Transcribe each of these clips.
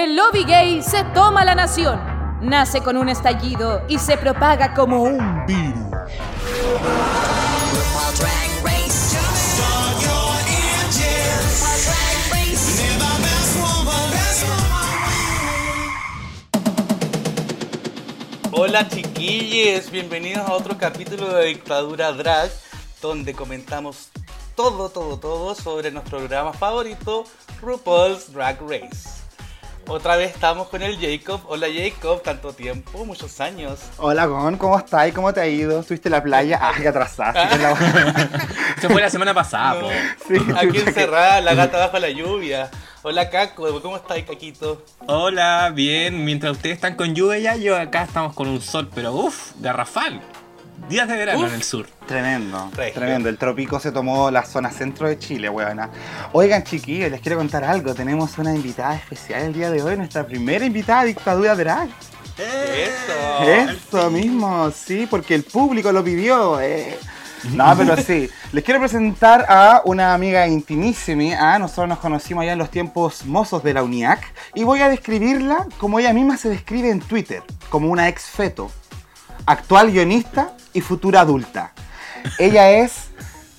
El lobby gay se toma la nación. Nace con un estallido y se propaga como un virus. Hola chiquillos, bienvenidos a otro capítulo de Dictadura Drag, donde comentamos todo, todo, todo sobre nuestro programa favorito, RuPaul's Drag Race. Otra vez estamos con el Jacob. Hola Jacob, tanto tiempo, muchos años. Hola Gon, ¿cómo estás? ¿Y ¿Cómo te ha ido? ¿Estuviste en la playa? Ah, qué atrasada. Se fue la semana pasada, po. Aquí encerrada, la gata bajo la lluvia. Hola Caco, ¿cómo estás, Caquito? Hola, bien. Mientras ustedes están con lluvia, yo acá estamos con un sol, pero uff, garrafal. Días de verano en el sur. Tremendo, tremendo. El tropico se tomó la zona centro de Chile, weona. Oigan, chiquillos, les quiero contar algo. Tenemos una invitada especial el día de hoy, nuestra primera invitada a Dictadura Drag. Eso. Eso mismo, sí, porque el público lo pidió. Eh. No, pero sí. Les quiero presentar a una amiga intimísima. ¿ah? Nosotros nos conocimos ya en los tiempos mozos de la UNIAC. Y voy a describirla como ella misma se describe en Twitter, como una ex feto, actual guionista y futura adulta. Ella es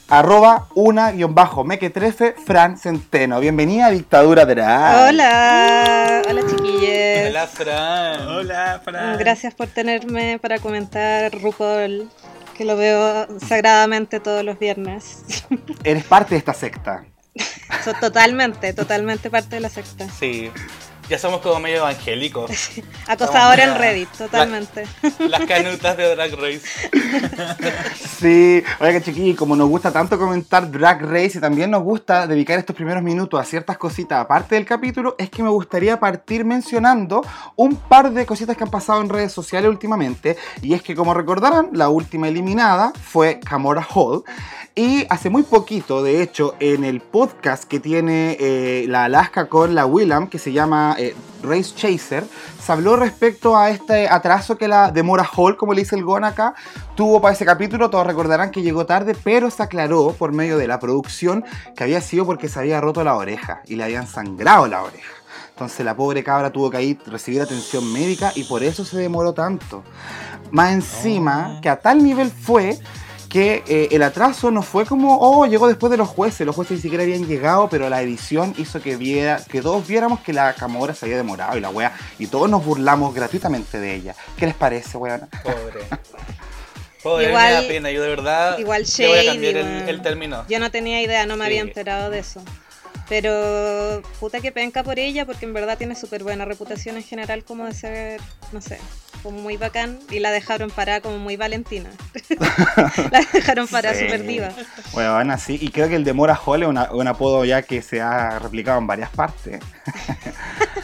arroba una-meque13 Fran Centeno. Bienvenida a Dictadura Drag. Hola, hola chiquillos. Hola Fran. Hola Fran. Gracias por tenerme para comentar RuPaul, que lo veo sagradamente todos los viernes. Eres parte de esta secta. totalmente, totalmente parte de la secta. Sí, ya somos como medio evangélicos. Acosadora en Reddit, totalmente. las canutas de Drag Race. sí, oiga chiquillos, como nos gusta tanto comentar Drag Race y también nos gusta dedicar estos primeros minutos a ciertas cositas aparte del capítulo, es que me gustaría partir mencionando un par de cositas que han pasado en redes sociales últimamente. Y es que como recordarán, la última eliminada fue Camora Hall. Y hace muy poquito, de hecho, en el podcast que tiene eh, la Alaska con la Willam, que se llama eh, Race Chaser, se habló respecto a este atraso que la Demora Hall, como le dice el Gon acá, tuvo para ese capítulo. Todos recordarán que llegó tarde, pero se aclaró por medio de la producción que había sido porque se había roto la oreja y le habían sangrado la oreja. Entonces la pobre cabra tuvo que ir recibir atención médica y por eso se demoró tanto. Más encima, oh. que a tal nivel fue que eh, el atraso no fue como, oh, llegó después de los jueces, los jueces ni siquiera habían llegado, pero la edición hizo que viera, que todos viéramos que la Camora se había demorado y la wea, y todos nos burlamos gratuitamente de ella. ¿Qué les parece, weón? Pobre. Pobre, igual, me da pena, yo de verdad igual shady, cambiar el, término. Yo no tenía idea, no me había enterado de eso. Pero puta que penca por ella, porque en verdad tiene súper buena reputación en general como de ser, no sé, como muy bacán. Y la dejaron parada como muy Valentina. la dejaron parada súper diva. Bueno, van así. Y creo que el de Mora Hall es un apodo ya que se ha replicado en varias partes.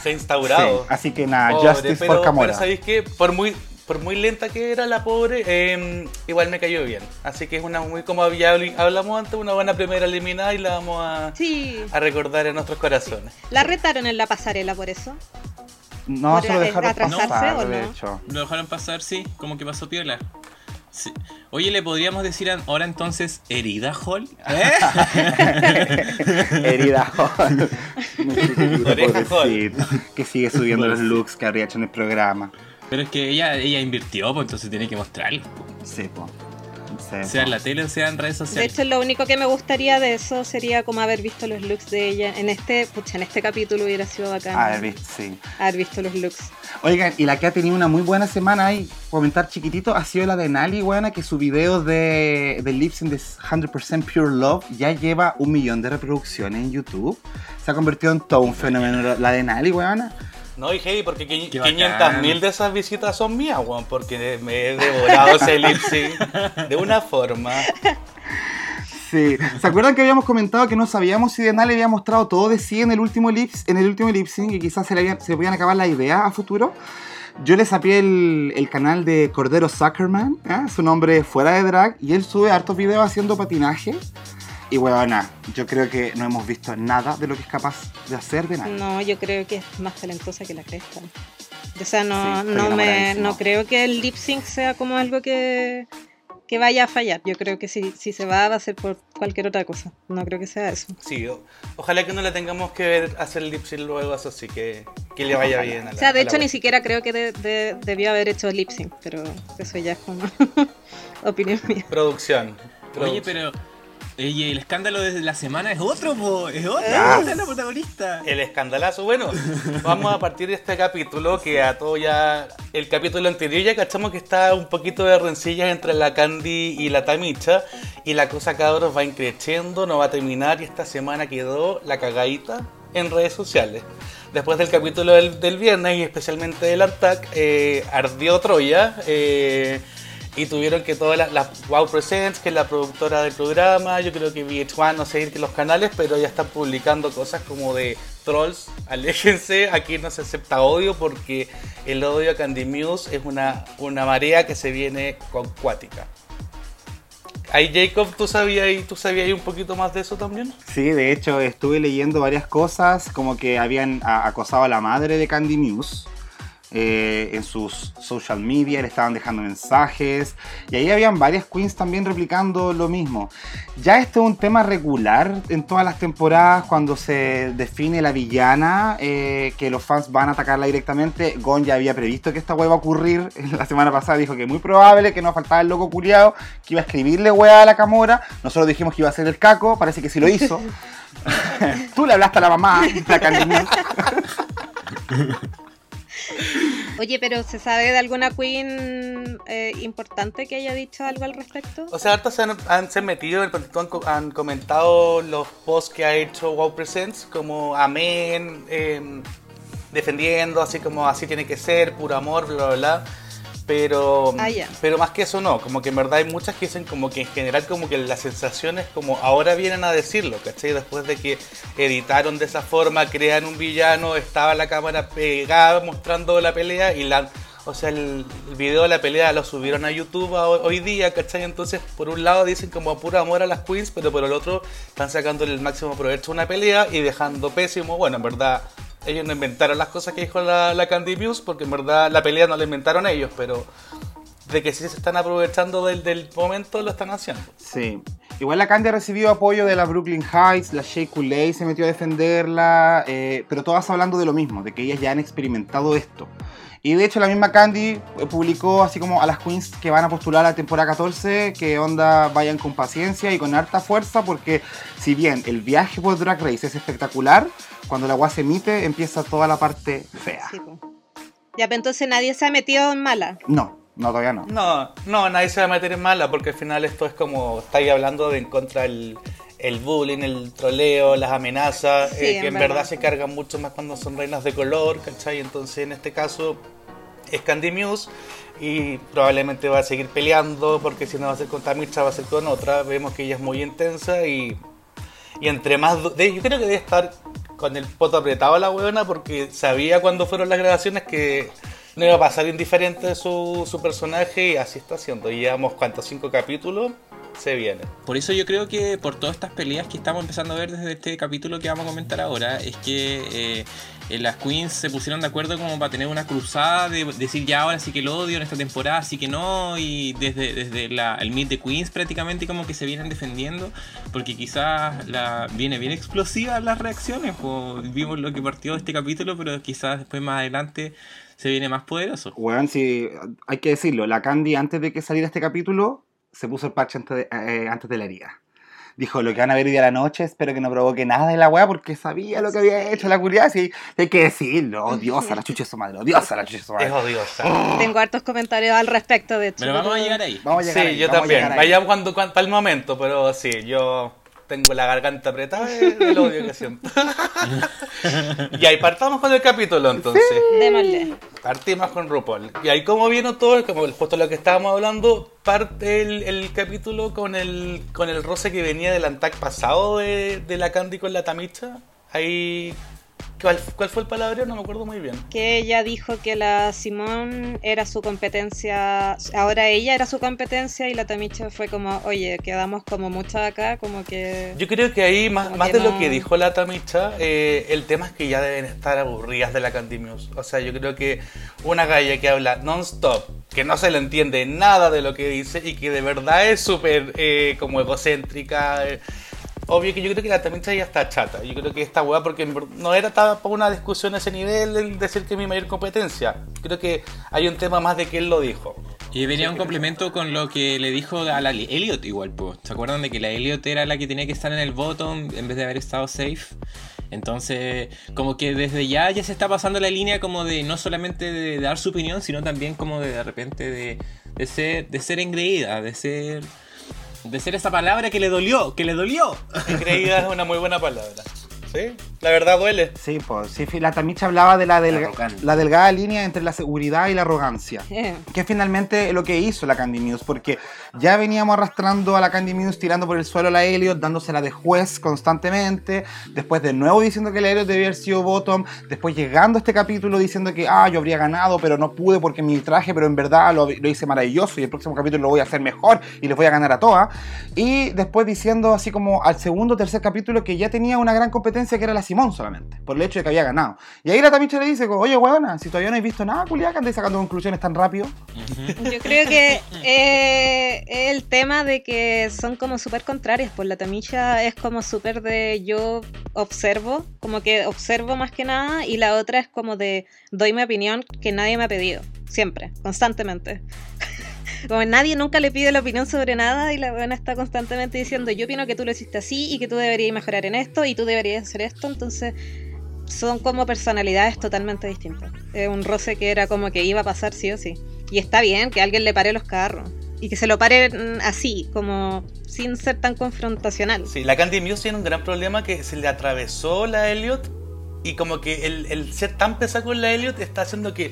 se ha instaurado. así que nada, Justice for Camora. Pero ¿sabéis qué? Por muy por muy lenta que era la pobre, em, igual me cayó bien. Así que es una muy, como ya hablamos antes, una buena primera eliminada y la vamos a, a recordar en nuestros corazones. ¿La retaron en la pasarela por eso? No, se lo dejaron pasar, ¿o no? de hecho. Lo dejaron pasar, sí, como que pasó piola. Oye, ¿le podríamos decir ahora entonces herida Hall? ¿Eh? herida Hall. Que sigue subiendo los looks que habría hecho en el programa. Pero es que ella, ella invirtió, pues entonces tiene que mostrarlo. Sí, pues. sea en la tele o sea en redes sociales. De hecho, lo único que me gustaría de eso sería como haber visto los looks de ella. En este, pucha, en este capítulo hubiera sido bacán. Haber visto, sí. Haber visto los looks. Oigan, y la que ha tenido una muy buena semana ahí, comentar chiquitito, ha sido la de Nali, buena, que su video de, de Lips in the 100% Pure Love ya lleva un millón de reproducciones en YouTube. Se ha convertido en todo un fenómeno la de Nali, buena. No, y hey, porque 500.000 de esas visitas son mías, Juan, porque me he devorado ese lip de una forma. Sí. ¿Se acuerdan que habíamos comentado que no sabíamos si Denali había mostrado todo de sí en el último lip, en el último lip sync y quizás se le, se podían acabar la idea a futuro? Yo le sapié el, canal de Cordero Zuckerman, ¿eh? su nombre fuera de drag, y él sube hartos videos haciendo patinaje. Y bueno, yo creo que no hemos visto nada de lo que es capaz de hacer de nada. No, yo creo que es más talentosa que la cresta. O sea, no, no, me, no creo que el lip sync sea como algo que, que vaya a fallar. Yo creo que si, si se va, va a ser por cualquier otra cosa. No creo que sea eso. Sí, o- ojalá que no le tengamos que ver hacer lip sync luego, eso sí, que, que le vaya bien. A la, O sea, de a la hecho, ni siquiera creo que de- de- debió haber hecho lip sync, pero eso ya es como opinión mía. Producción. Oye, producción. pero. Oye, el escándalo de la semana es otro, po. Es otro. Ah. es la protagonista. El escandalazo. Bueno, vamos a partir de este capítulo que a todo ya. El capítulo anterior ya cachamos que está un poquito de rencillas entre la Candy y la Tamicha. Y la cosa, cabros, va increciendo, no va a terminar. Y esta semana quedó la cagadita en redes sociales. Después del capítulo del, del viernes y especialmente del Artac, eh, ardió Troya. eh, y tuvieron que todas las, las Wow Presents, que es la productora del programa, yo creo que VH1, no sé que los canales, pero ya están publicando cosas como de trolls, aléjense, aquí no se acepta odio porque el odio a Candy Muse es una, una marea que se viene con cuática. Ahí Jacob, ¿tú sabías, ¿tú sabías un poquito más de eso también? Sí, de hecho estuve leyendo varias cosas, como que habían acosado a la madre de Candy Muse eh, en sus social media, le estaban dejando mensajes, y ahí habían varias queens también replicando lo mismo. Ya esto es un tema regular en todas las temporadas cuando se define la villana, eh, que los fans van a atacarla directamente. Gon ya había previsto que esta hueá iba a ocurrir la semana pasada, dijo que muy probable, que no faltaba el loco culiado, que iba a escribirle hueá a la Camora. Nosotros dijimos que iba a ser el caco, parece que sí lo hizo. Tú le hablaste a la mamá, la. Oye, pero ¿se sabe de alguna queen eh, importante que haya dicho algo al respecto? O sea, hartas se han, metido, en han, han comentado los posts que ha hecho Wow Presents, como amén, em, defendiendo, así como así tiene que ser, puro amor, bla, bla, bla. Pero, Ah, pero más que eso no, como que en verdad hay muchas que dicen como que en general como que las sensaciones como ahora vienen a decirlo, ¿cachai? Después de que editaron de esa forma, crean un villano, estaba la cámara pegada mostrando la pelea y la... O sea, el, el video de la pelea lo subieron a YouTube a- hoy día, ¿cachai? Entonces, por un lado dicen como puro amor a las queens, pero por el otro están sacándole el máximo provecho a una pelea y dejando pésimo, bueno, en verdad, ellos no inventaron las cosas que dijo la, la Candy Muse, porque en verdad la pelea no la inventaron ellos, pero de que sí se están aprovechando del, del momento, lo están haciendo. Sí. Igual la Candy ha recibido apoyo de la Brooklyn Heights, la Shea Coulee se metió a defenderla, eh, pero todas hablando de lo mismo, de que ellas ya han experimentado esto. Y de hecho la misma Candy eh, publicó así como a las queens que van a postular a la temporada 14, que onda vayan con paciencia y con harta fuerza, porque si bien el viaje por Drag Race es espectacular, cuando la agua se emite empieza toda la parte fea. Sí. Ya, pero entonces nadie se ha metido en mala. No, no, todavía no. No, no, nadie se va a meter en mala, porque al final esto es como, estáis hablando de en contra el, el bullying, el troleo, las amenazas, Sí, eh, que en verdad. verdad se cargan mucho más cuando son reinas de color, ¿cachai? Entonces en este caso es Candy Muse y probablemente va a seguir peleando, porque si no va a ser con Tamicha, va a ser con otra. Vemos que ella es muy intensa y, y entre más... Yo creo que debe estar con el poto apretado la huevona porque sabía cuando fueron las grabaciones que no iba a pasar indiferente su, su personaje y así está haciendo. Y llevamos cuántos, cinco capítulos, se viene. Por eso yo creo que por todas estas peleas que estamos empezando a ver desde este capítulo que vamos a comentar ahora, es que eh, eh, las queens se pusieron de acuerdo como para tener una cruzada de decir ya ahora sí que lo odio en esta temporada, sí que no, y desde, desde la, el Meet de Queens prácticamente como que se vienen defendiendo, porque quizás la, viene bien explosiva las reacciones, o vimos lo que partió este capítulo, pero quizás después más adelante se viene más poderoso. Weón, sí, hay que decirlo, la Candy antes de que saliera este capítulo se puso el parche antes de, eh, antes de la herida. Dijo, lo que van a ver hoy día a la noche, espero que no provoque nada de la weá porque sabía lo que había hecho la curiosidad. Sí, hay que decirlo, odiosa la chucha de su madre, odiosa la chucha de su Es madre. odiosa. Tengo hartos comentarios al respecto, de hecho. Pero vamos a llegar ahí. Vamos a llegar Sí, ahí, yo también. Vayamos cuando, cuando, para el momento, pero sí, yo tengo la garganta apretada de- del odio que siento. y ahí partamos con el capítulo entonces. Démosle. Partimos con RuPaul. Y ahí como vino todo, como justo lo que estábamos hablando, parte el, el capítulo con el, con el roce que venía del antac pasado de, de la Candy con la Tamicha. Ahí ¿Cuál, ¿Cuál fue el palabreo? No me acuerdo muy bien. Que ella dijo que la Simón era su competencia, ahora ella era su competencia y la Tamicha fue como, oye, quedamos como mucho acá, como que... Yo creo que ahí, más, más que de lo no- que dijo la Tamicha, eh, el tema es que ya deben estar aburridas de la Candy Muse. O sea, yo creo que una galla que habla non-stop, que no se le entiende nada de lo que dice y que de verdad es súper eh, como egocéntrica. eh, Obvio que yo creo que la Tamicha ya está chata. Yo creo que esta weá, porque no era para una discusión a ese nivel el decir que es mi mayor competencia. Creo que hay un tema más de que él lo dijo. Y venía un complemento con lo que le dijo a la Li- Elliot igual, pues. ¿Se acuerdan de que la Elliot era la que tenía que estar en el bottom en vez de haber estado safe? Entonces, como que desde ya ya se está pasando la línea como de no solamente de dar su opinión, sino también como de de repente de, de ser de ser engreída, de ser de ser esa palabra que le dolió, que le dolió. Creída es una muy buena palabra. ¿Sí? La verdad duele. Sí, pues sí, la Tamicha hablaba de la, delga- la delgada línea entre la seguridad y la arrogancia. Que es finalmente lo que hizo la Candy Muse, porque ya veníamos arrastrando a la Candy Muse tirando por el suelo a la Elliot, dándosela de juez constantemente, después de nuevo diciendo que la Elliot debía haber sido bottom, después llegando a este capítulo diciendo que, ah, yo habría ganado, pero no pude porque mi traje, pero en verdad lo, lo hice maravilloso y el próximo capítulo lo voy a hacer mejor y les voy a ganar a todas. Y después diciendo así como al segundo o tercer capítulo que ya tenía una gran competencia que era la Simón solamente, por el hecho de que había ganado. Y ahí la Tamicha le dice, oye, weona, si todavía no has visto nada, culiá, que andáis sacando conclusiones tan rápido. Yo creo que eh, el tema de que son como súper contrarias, pues la Tamisha es como súper de yo observo, como que observo más que nada, y la otra es como de doy mi opinión que nadie me ha pedido, siempre, constantemente. Como nadie nunca le pide la opinión sobre nada y la buena está constantemente diciendo yo opino que tú lo hiciste así y que tú deberías mejorar en esto y tú deberías hacer esto, entonces son como personalidades totalmente distintas. Es un roce que era como que iba a pasar sí o sí. Y está bien que alguien le pare los carros. Y que se lo pare mm, así, como sin ser tan confrontacional. Sí, la Candy Muse tiene un gran problema que se le atravesó la Elliot y como que el, el ser tan pesado con la Elliot está haciendo que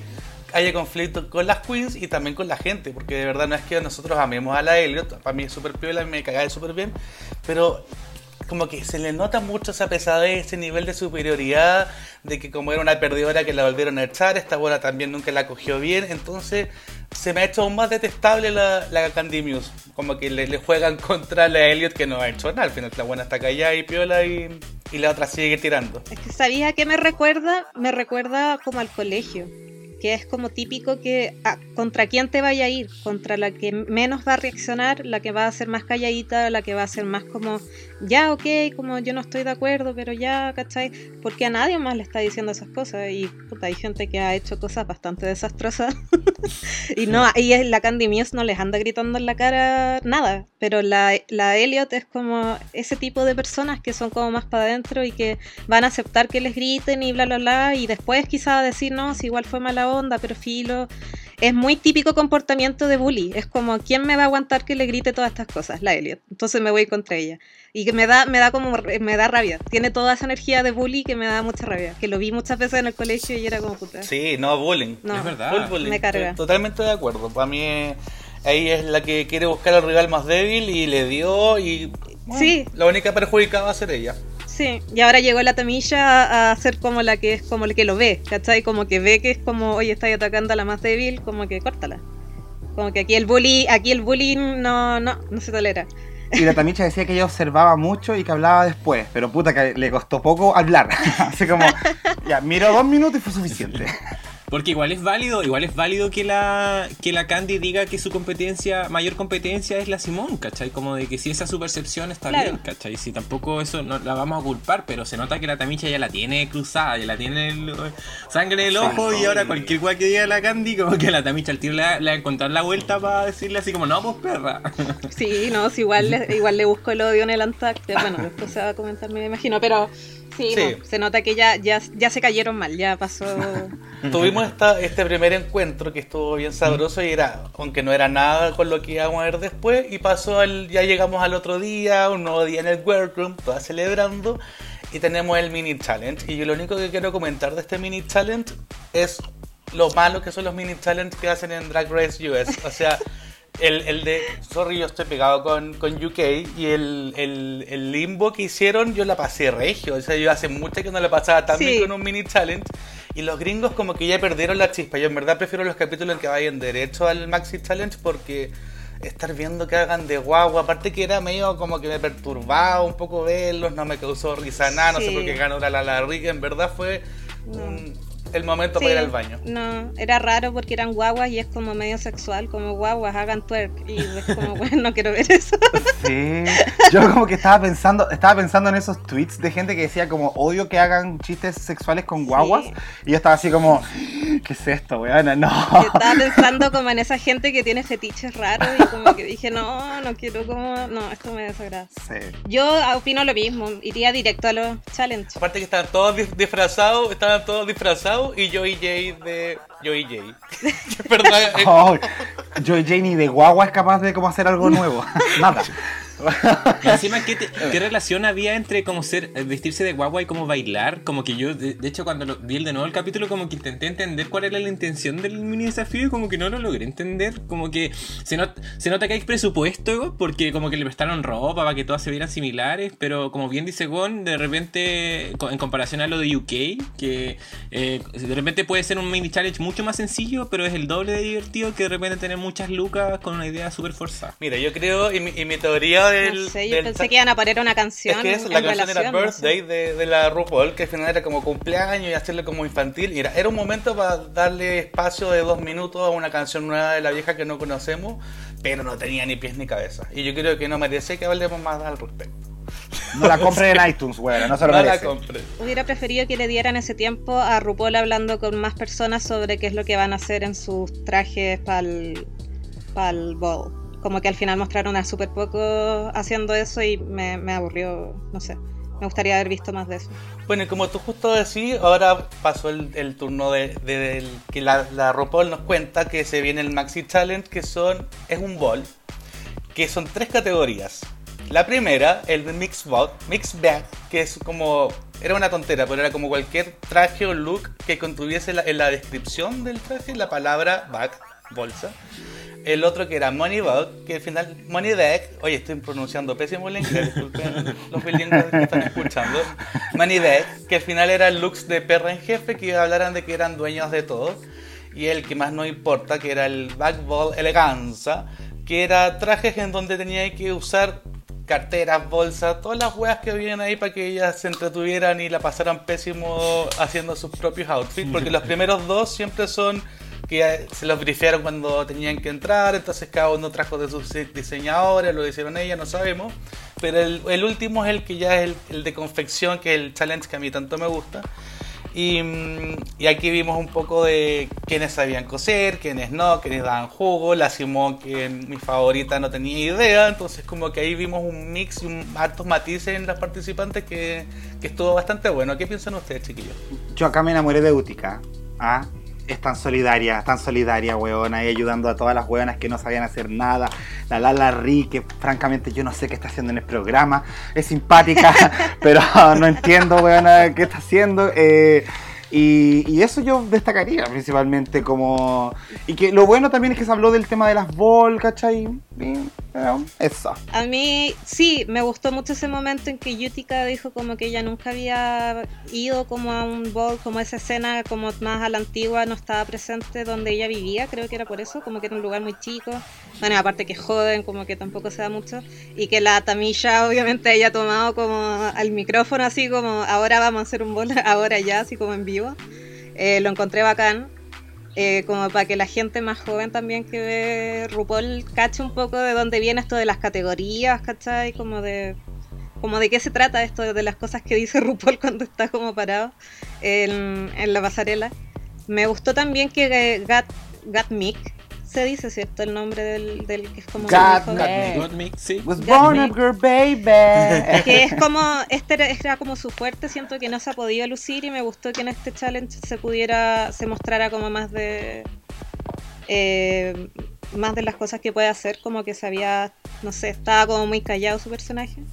haya conflicto con las queens y también con la gente, porque de verdad no es que nosotros amemos a la Elliot, para mí es súper piola, me cagáis súper bien, pero como que se le nota mucho esa pesadez, ese nivel de superioridad, de que como era una perdedora que la volvieron a echar, esta buena también nunca la cogió bien, entonces se me ha hecho aún más detestable la, la Candy Muse, como que le, le juegan contra la Elliot que no ha hecho nada, al final la buena está callada y piola y, y la otra sigue tirando. Es que sabía que me recuerda, me recuerda como al colegio. Es como típico que ah, contra quién te vaya a ir, contra la que menos va a reaccionar, la que va a ser más calladita, la que va a ser más como, ya, ok, como yo no estoy de acuerdo, pero ya, ¿cachai? Porque a nadie más le está diciendo esas cosas y puta, hay gente que ha hecho cosas bastante desastrosas y no, y la Candy Muse no les anda gritando en la cara nada, pero la, la Elliot es como ese tipo de personas que son como más para adentro y que van a aceptar que les griten y bla bla bla y después quizá decir no, si igual fue mala onda, pero filo. Es muy típico comportamiento de bully. Es como, ¿quién me va a aguantar que le grite todas estas cosas? La Elliot. Entonces me voy contra ella. Y que me da, me da como, me da rabia. Tiene toda esa energía de bully que me da mucha rabia. Que lo vi muchas veces en el colegio y era como puta. Sí, no bullying. No, Es verdad. Full bullying. me carga. Estoy Totalmente de acuerdo. Para mí ahí es la que quiere buscar al rival más débil y le dio y bueno, Sí. la única perjudicada va a ser ella. Sí, y ahora llegó la Tamilla a ser como la que es como la que lo ve, ¿cachai? Como que ve que es como, oye, estáis atacando a la más débil, como que córtala. Como que aquí el bully, aquí el bullying no, no, no se tolera. Y la Tamicha decía que ella observaba mucho y que hablaba después, pero puta que le costó poco hablar. Así como, ya, miró dos minutos y fue suficiente. Porque igual es válido, igual es válido que la, que la Candy diga que su competencia, mayor competencia es la Simón, ¿cachai? Como de que si esa es su percepción está Claro. bien, ¿cachai? Si tampoco eso no la vamos a culpar, pero se nota que la Tamicha ya la tiene cruzada, ya la tiene el- sangre en el ojo y ahora cualquier cual que diga la Candy, como que la Tamicha al tiro le va, a encontrar la vuelta para decirle así como, no, pues perra. Sí, no, si igual, le- igual le busco el odio en el Antact, bueno, después se va a comentar, me imagino, pero sí, Sí. no, se nota que ya, ya, ya se cayeron mal, ya pasó. Tuvimos esta, este primer encuentro que estuvo bien sabroso y era, aunque no era nada con lo que íbamos a ver después, y pasó al, ya llegamos al otro día, un nuevo día en el workroom, todas celebrando, y tenemos el mini challenge. Y yo lo único que quiero comentar de este mini challenge es lo malo que son los mini challenge que hacen en Drag Race US. O sea, El, el de. Sorry, yo estoy pegado con, con UK y el, el, el limbo que hicieron, yo la pasé regio. O sea, yo hace mucho que no la pasaba tan Sí. bien con un mini challenge. Y los gringos, como que ya perdieron la chispa. Yo en verdad prefiero los capítulos en que vayan derecho al Maxi Challenge porque estar viendo que hagan de guagua, aparte que era medio como que me perturbaba un poco verlos, no me causó risa nada, no sé por qué ganó la la la Rica, en verdad fue No. un- el momento Sí, para ir al baño. No, era raro porque eran guaguas y es como medio sexual, como guaguas, hagan twerk. Y es como, bueno, no quiero ver eso. Sí. Yo como que estaba pensando, estaba pensando en esos tweets de gente que decía como odio que hagan chistes sexuales con guaguas. Sí. Y yo estaba así como, ¿qué es esto, weona? No. Yo estaba pensando como en esa gente que tiene fetiches raros y como que dije, no, no quiero como, no, esto me desagrada. Sí. Yo opino lo mismo, iría directo a los challenges. Aparte que estaban todos dis- disfrazados, estaban todos disfrazados y Joey J de Joey J. Es verdad, eh, Oh, Joy Janie de guagua es capaz de como hacer algo nuevo. Nada. Y encima, ¿qué, te- qué relación había entre como ser eh, vestirse de guagua y como bailar? Como que yo, de, de hecho, cuando lo- vi el de nuevo el capítulo, como que intenté entender cuál era la intención del mini desafío y como que no lo logré entender. Como que se, not- se nota que hay presupuesto porque como que le prestaron ropa para que todas se vieran similares, pero como bien dice Gon, de repente, en comparación a lo de UK, que eh, de repente puede ser un mini challenge mucho más sencillo, pero es el doble de divertido que de repente tener muchas lucas con una idea súper forzada. Mira, yo creo, y mi, y mi teoría del. No sé, yo del pensé que iban a poner una canción. Es que eso, en la canción relación, era no sé. Birthday de, de la RuPaul, que al final era como cumpleaños y hacerlo como infantil. Y era, era un momento para darle espacio de dos minutos a una canción nueva de la vieja que no conocemos, pero no tenía ni pies ni cabeza. Y yo creo que no merece que hablemos más al respecto. No la compren en iTunes, weona, no se lo no la merece. compré. Hubiera preferido que le dieran ese tiempo a RuPaul hablando con más personas sobre qué es lo que van a hacer en sus trajes para el ball. Como que al final mostraron a súper poco haciendo eso y me, me aburrió, no sé. Me gustaría haber visto más de eso. Bueno, y como tú justo decís, ahora pasó el, el turno de, de- del- que la, la RuPaul nos cuenta que se viene el Maxi Challenge, que son es un ball, que son tres categorías. La primera, el de Mix Bag, Mix Bag, que es como era una tontera, pero era como cualquier traje o look que contuviese la- en la descripción del traje la palabra bag, bolsa. El otro que era Money Bag, que al final Money Bag, oye, estoy pronunciando pésimo el inglés, disculpen los bilingües que están escuchando. Money Bag, que al final era looks de perra en jefe que hablaran de que eran dueños de todo. Y el que más no importa, que era el Bag Ball Eleganza, que era trajes en donde tenía que usar carteras, bolsas, todas las weas que habían ahí para que ellas se entretuvieran y la pasaran pésimo haciendo sus propios outfits, porque los primeros dos siempre son que se los brifearon cuando tenían que entrar, entonces cada uno trajo de sus diseñadores, lo hicieron ellas, no sabemos, pero el, el último es el que ya es el, el de confección, que es el challenge que a mí tanto me gusta. Y, mm, y aquí vimos un poco de quiénes sabían coser, quiénes no, quiénes daban jugo. La Simón, que mi favorita, no tenía idea. Entonces, como que ahí vimos un mix y un, hartos matices en las participantes que, que estuvo bastante bueno. ¿Qué piensan ustedes, chiquillos? Yo acá me enamoré de Utica. ¿ah? Es tan solidaria, tan solidaria, weona, y ayudando a todas las weonas que no sabían hacer nada. La Lala Ri, que francamente yo no sé qué está haciendo en el programa. Es simpática, pero no entiendo, weona, qué está haciendo. eh, y, y eso yo destacaría principalmente como... Y que lo bueno también es que se habló del tema de las bol, ¿cachai? Y, eso. A mí sí, me gustó mucho ese momento en que Yutika dijo como que ella nunca había ido como a un ball, como esa escena como más a la antigua no estaba presente donde ella vivía, creo que era por eso, como que era un lugar muy chico. Bueno, aparte que joden, como que tampoco se da mucho. Y que la Tamisha obviamente haya tomado como al micrófono así como ahora vamos a hacer un ball, ahora ya, así como en vivo. Eh, lo encontré bacán. Eh, como para que la gente más joven también que ve RuPaul cache un poco de dónde viene esto de las categorías, ¿cachai? Como de, como de qué se trata esto de las cosas que dice RuPaul cuando está como parado en, en la pasarela. Me gustó también que eh, Gat, Gat Mick se dice, ¿cierto? El nombre del, del que es como sí. Was born a girl baby. que es como este era, era como su fuerte siento que no se ha podido lucir y me gustó que en este challenge se pudiera se mostrara como más de eh, más de las cosas que puede hacer como que sabía no sé estaba como muy callado su personaje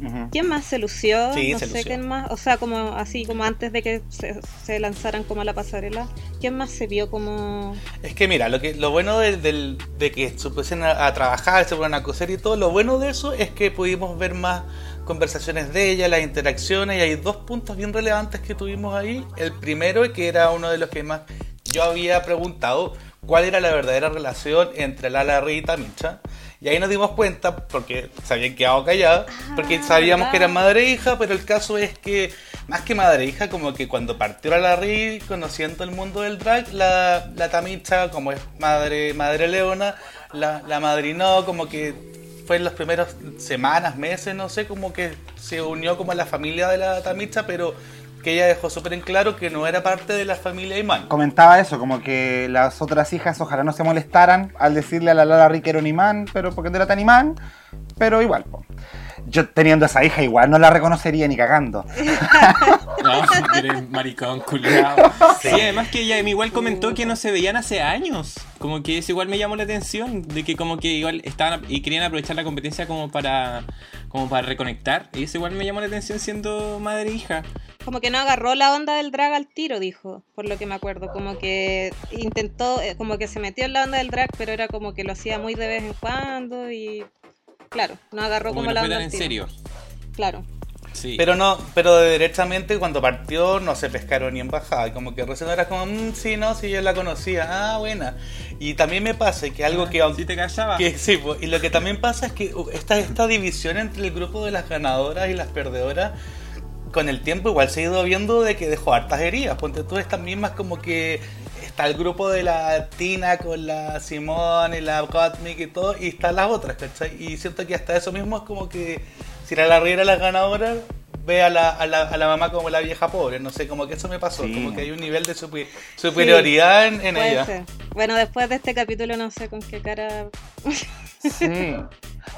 Ujú. ¿Quién más se lució? Sí, no se sé lució. quién más. O sea, como así como antes de que se, se lanzaran como a la pasarela. ¿Quién más se vio como Es que mira, lo que lo bueno de, del- de que se pusieron a, a trabajar, se fueron a coser y todo, lo bueno de eso es que pudimos ver más conversaciones de ella, las interacciones, y hay dos puntos bien relevantes que tuvimos ahí. El primero, que era uno de los que más yo había preguntado, cuál era la verdadera relación entre Lala Ri y Tamicha. Y ahí nos dimos cuenta, porque se habían quedado callados, porque sabíamos ¿verdad? que eran madre e hija, pero el caso es que, más que madre e hija, como que cuando partió la Ri, conociendo el mundo del drag, la, la Tamicha, como es madre, madre leona, la, la madrinó, como que fue en las primeras semanas, meses, no sé, como que se unió como a la familia de la Tamicha, pero que ella dejó súper en claro que no era parte de la familia Iman. Comentaba eso, como que las otras hijas ojalá no se molestaran al decirle a la Lala Ri que era un imán, pero porque no era tan imán, pero igual. po. Yo teniendo esa hija igual no la reconocería ni cagando. No, eres maricón, culiao. Sí, además que ella igual comentó que no se veían hace años. Como que eso igual me llamó la atención, de que como que igual estaban y querían aprovechar la competencia como para como para reconectar. Y eso igual me llamó la atención siendo madre e hija. Como que no agarró la onda del drag al tiro, dijo, por lo que me acuerdo, como que intentó, eh, como que se metió en la onda del drag, pero era como que lo hacía muy de vez en cuando y claro, no agarró Como que la onda en tiro. serio. Claro. Sí. Pero no, pero derechamente cuando partió no se pescaron ni en bajada, como que recién era como, "Mm, sí, no, sí, yo la conocía, ah, buena. Y también me pasa que algo que aunque... Si te callaba. que sí, po, y lo que también pasa es que uh, esta, esta división entre el grupo de las ganadoras y las perdedoras, con el tiempo igual se ha ido viendo de que dejó hartas heridas. Ponte tú estas mismas como que está el grupo de la Tina con la Simón y la Gottmik y todo, y están las otras, ¿cachai? Y siento que hasta eso mismo es como que si la Larriera las ganadoras, ve a la, a, la, a la mamá como la vieja pobre, no sé, como que eso me pasó, Sí. como que hay un nivel de super- superioridad en, en Puede ella. ser. Bueno, después de este capítulo no sé con qué cara Sí.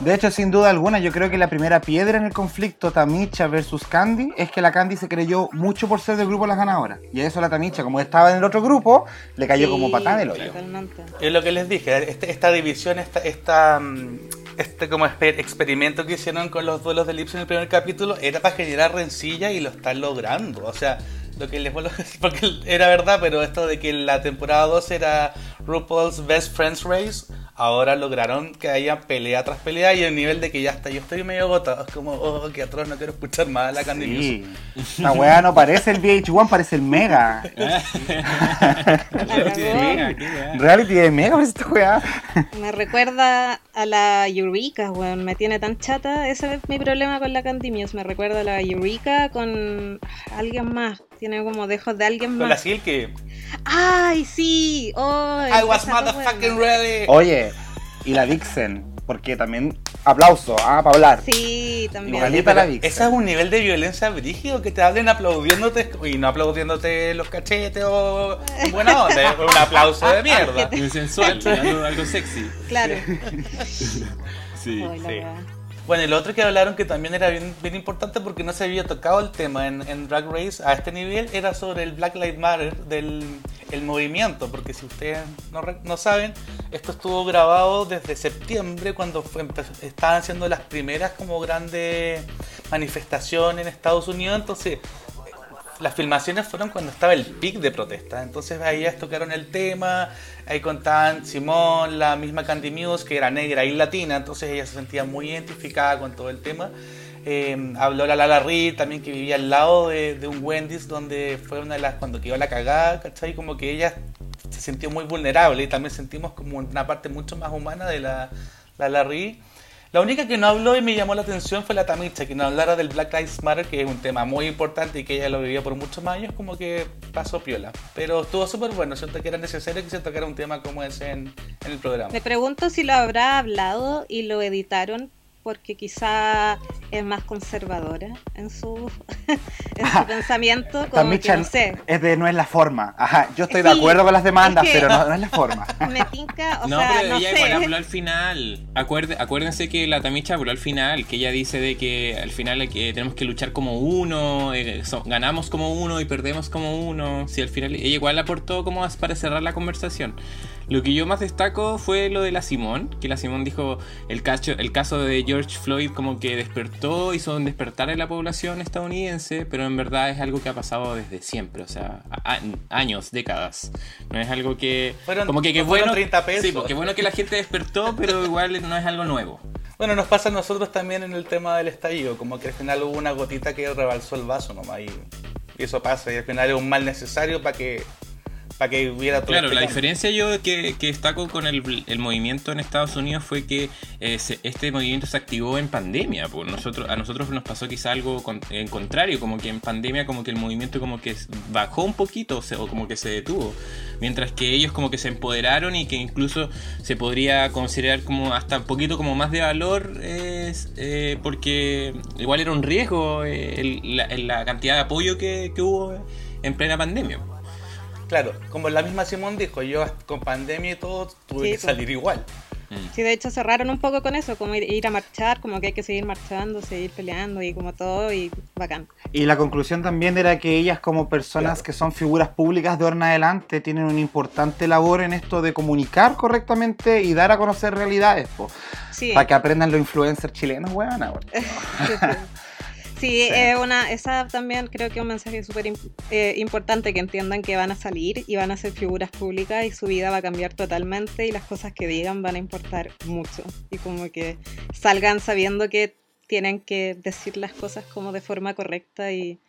De hecho, sin duda alguna, yo creo que la primera piedra en el conflicto Tamicha versus Candy es que la Candy se creyó mucho por ser del grupo de las ganadoras. Y a eso la Tamicha, como estaba en el otro grupo, le cayó Sí, como patada del hoyo. Totalmente. Es lo que les dije, este- esta división, esta, esta, mm, este como experimento que hicieron con los duelos de Lips en el primer capítulo era para generar rencilla y lo están logrando. O sea, lo que les vuelvo a decir, porque era verdad, pero esto de que la temporada 2 era RuPaul's Best Friends Race, ahora lograron que haya pelea tras pelea y el nivel de que ya está, yo estoy medio agotado, es como, oh, que atroz, no quiero escuchar más a la Candy. Sí. La weá no parece el VH1, parece el Mega. Reality de Mega, qué weá. Reality de Mega parece esta weá. Me recuerda a la Eureka, weón. Me tiene tan chata. Ese es mi problema con la Candy Muse. Me recuerda a la Eureka con alguien más. Tiene como dejos de alguien Con la más. Silky, ¡Ay, sí! ¡Ay! I was motherfucking ready. Oye, y la Vixen, porque también aplauso, ah, para hablar. Sí, también. Igualita la Vixen. Ese es un nivel de violencia brígido que te hablen aplaudiéndote y no aplaudiéndote los cachetes o buena onda, es un aplauso de mierda. Sensual, algo, algo sexy. Claro. Sí. Sí. Bueno, lo otro que hablaron que también era bien, importante porque no se había tocado el tema en, Drag Race a este nivel era sobre el Black Lives Matter del el movimiento, porque si ustedes no, no saben, esto estuvo grabado desde septiembre cuando estaban haciendo las primeras como grandes manifestaciones en Estados Unidos, entonces las filmaciones fueron cuando estaba el pic de protesta. Entonces ahí tocaron el tema, ahí contaban Simón, la misma Candy Muse, que era negra y latina, entonces ella se sentía muy identificada con todo el tema. Eh, habló la Lala Reed también que vivía al lado de, de un Wendy's donde fue una de las cuando quedó la cagada, ¿cachai? Como que ella se sintió muy vulnerable y también sentimos como una parte mucho más humana de la Lala Reed. La única que no habló y me llamó la atención fue la Tamicha, que no hablara del Black Lives Matter, que es un tema muy importante y que ella lo vivía por muchos años, como que pasó piola. Pero estuvo súper bueno, siento que era necesario que se tocara un tema como ese en, en el programa. Me pregunto si lo habrá hablado y lo editaron porque quizá es más conservadora en su, en su pensamiento, como Tamicha que no sé. es de no es la forma. Ajá, yo estoy de acuerdo con las demandas, es que- pero no, no es la forma. Me tinca, o no, sea, pero no ella igual habló al final. Acuerde- acuérdense que la Tamicha habló al final, que ella dice de que al final que tenemos que luchar como uno, eh, so- ganamos como uno y perdemos como uno. Si al final ella igual aportó como para cerrar la conversación. Lo que yo más destaco fue lo de la Simón, que la Simón dijo el caso, el caso de George Floyd como que despertó, hizo un despertar en la población estadounidense, pero en verdad es algo que ha pasado desde siempre, o sea, años, décadas. No es algo que... Fueron, como que, que bueno... 30 pesos. Sí, porque bueno que la gente despertó, pero igual no es algo nuevo. Bueno, nos pasa a nosotros también en el tema del estallido, como que al final hubo una gotita que rebalsó el vaso nomás y, y eso pasa, y al final es un mal necesario para que para que hubiera todo Claro, este la cambio. diferencia yo que, que destaco con el, el, movimiento en Estados Unidos fue que eh, se, este movimiento se activó en pandemia. Pues nosotros, a nosotros nos pasó quizá algo con, en contrario, como que en pandemia como que el movimiento como que bajó un poquito o, se, o, como que se detuvo. Mientras que ellos como que se empoderaron y que incluso se podría considerar como hasta un poquito como más de valor eh, porque igual era un riesgo eh, el, la, la, cantidad de apoyo que, que hubo en plena pandemia. Claro, como la misma Simón dijo, yo con pandemia y todo tuve sí, que salir pues. igual. Sí, de hecho cerraron un poco con eso, como ir, ir, a marchar, como que hay que seguir marchando, seguir peleando y como todo, y bacán. Y la conclusión también era que ellas como personas claro. que son figuras públicas de ahora en adelante tienen una importante labor en esto de comunicar correctamente y dar a conocer realidades, po, sí. para que aprendan los influencers chilenos, weón. Sí, sí. Eh, una, esa también creo que es un mensaje súper eh, importante que entiendan que van a salir y van a ser figuras públicas y su vida va a cambiar totalmente y las cosas que digan van a importar mucho. Y como que salgan sabiendo que tienen que decir las cosas como de forma correcta y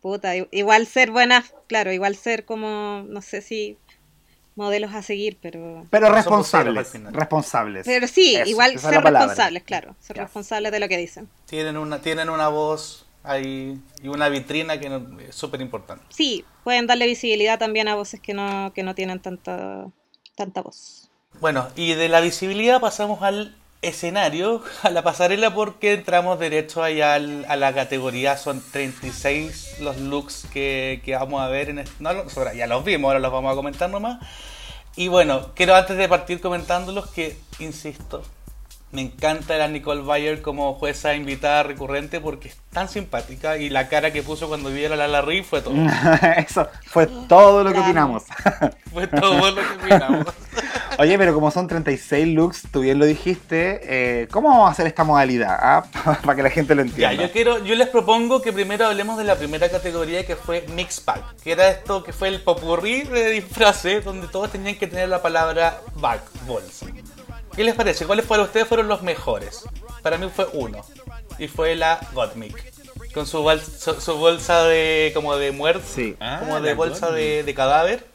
puta, igual ser buenas, claro, igual ser como, no sé si modelos a seguir, pero... Pero responsables, responsables. Pero sí, Eso, igual ser responsables, claro, ser yeah. responsables de lo que dicen. Tienen una, tienen una voz ahí y una vitrina que no, es súper importante. Sí, pueden darle visibilidad también a voces que no, que no tienen tanta, tanta voz. Bueno, y de la visibilidad pasamos al escenario, a la pasarela, porque entramos derecho allá al, a la categoría. Son 36 los looks que, que vamos a ver. En este, no, ya los vimos, ahora los vamos a comentar nomás. Y bueno, quiero antes de partir comentándolos que, insisto, me encanta la Nicole Bayer como jueza invitada recurrente porque es tan simpática y la cara que puso cuando vieron a la Larry fue todo. Eso fue todo lo que opinamos. fue todo lo que opinamos. Oye, pero como son 36 looks, tú bien lo dijiste, eh, ¿cómo vamos a hacer esta modalidad? Ah? Para que la gente lo entienda. Ya, yo, quiero, yo les propongo que primero hablemos de la primera categoría que fue Mix Pack, que era esto que fue el popurrí de disfraces donde todos tenían que tener la palabra back, bolsa. ¿Qué les parece? ¿Cuáles para ustedes fueron los mejores? Para mí fue uno. Y fue la Gottmik. Con su, bolsa, su bolsa de como de muerte. Sí. Ah, como de bolsa de, de, cadáver.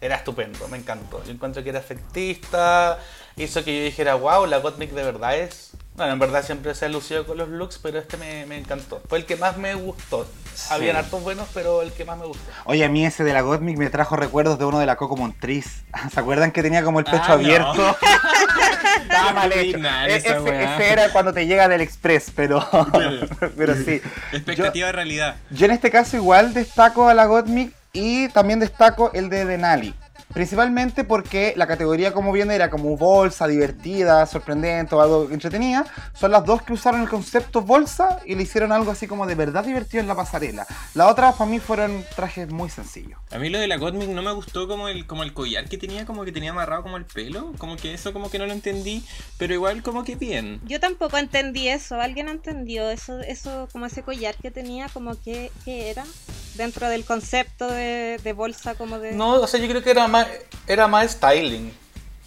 Era estupendo, me encantó. Yo encuentro que era efectista. Hizo que yo dijera, wow, la Gottmik de verdad es. Bueno, en verdad siempre se ha lucido con los looks, pero este me, me encantó. Fue el que más me gustó. Sí. Habían hartos buenos, pero el que más me gustó. Oye, a mí ese de la Gottmik me trajo recuerdos de uno de la Coco Montriz. ¿Se acuerdan que tenía como el pecho ah, abierto? No. Estaba mal hecho. E ese, ese, era cuando te llega del Express, pero, pero sí. Expectativa de realidad. Yo en este caso igual destaco a la Gottmik y también destaco el de Denali. Principalmente porque la categoría como viene era como bolsa, divertida, sorprendente o algo entretenida. Son las dos que usaron el concepto bolsa y le hicieron algo así como de verdad divertido en la pasarela. La otra para mí fueron trajes muy sencillos. A mí lo de la Gottmik no me gustó como el, como el collar que tenía, como que tenía amarrado como el pelo. Como que eso como que no lo entendí, pero igual como que bien. Yo tampoco entendí eso. ¿Alguien entendió eso, eso como ese collar que tenía, como que, que era? Dentro del concepto de, de bolsa como de... No, o sea, yo creo que era más era más styling.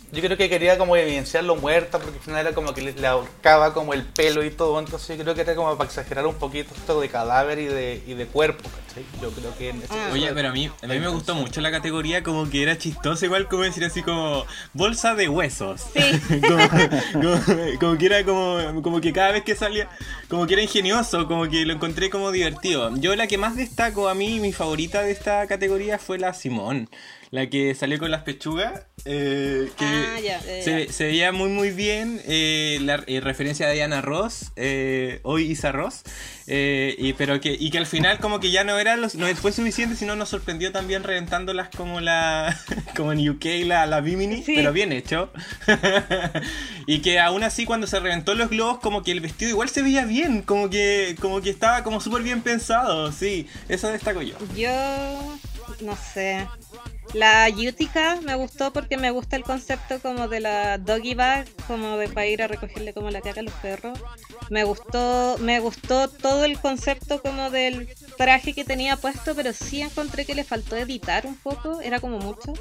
Yo creo que quería como evidenciarlo muerta porque al final era como que le, le, ahorcaba como el pelo y todo. Entonces yo creo que era como para exagerar un poquito esto de cadáver y de, y de cuerpo, ¿cachai? Yo creo que en Ah. Oye, pero a mí, a mí me gustó mucho la categoría como que era chistoso, igual como decir así como bolsa de huesos. Sí. como, como, como que era como, como que cada vez que salía, como que era ingenioso, como que lo encontré como divertido. Yo la que más destaco a mí, mi favorita de esta categoría fue la Simón. La que salió con las pechugas, eh, que Ah, ya, ya, se, ya. se veía muy muy bien, eh, la eh, referencia de Diana Ross, eh, hoy Isa Ross, y, pero que, y que al final como que ya no era los, no fue suficiente, sino nos sorprendió también reventándolas como la como en UK la, la Bimini, Sí. pero bien hecho. y que aún así cuando se reventó los globos como que el vestido igual se veía bien, como que, como que estaba como súper bien pensado, sí, eso destaco yo. Yo no sé. La Utica me gustó porque me gusta el concepto como de la doggy bag, como de para ir a recogerle como la caca a los perros. Me gustó, me gustó todo el concepto como del traje que tenía puesto, pero sí encontré que le faltó editar un poco, era como mucho.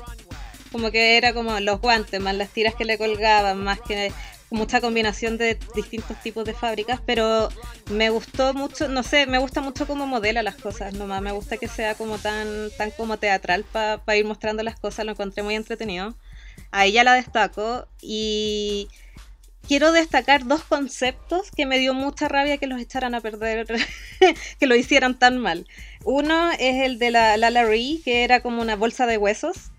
Como que era como los guantes, más las tiras que le colgaban, más que mucha combinación de distintos tipos de fábricas, pero me gustó mucho, no sé, me gusta mucho cómo modela las cosas, nomás me gusta que sea como tan, tan como teatral para ir mostrando las cosas, lo encontré muy entretenido. Ahí ya la destaco y quiero destacar dos conceptos que me dio mucha rabia que los echaran a perder, que lo hicieran tan mal. Uno es el de la Lala Ree, que era como una bolsa de huesos,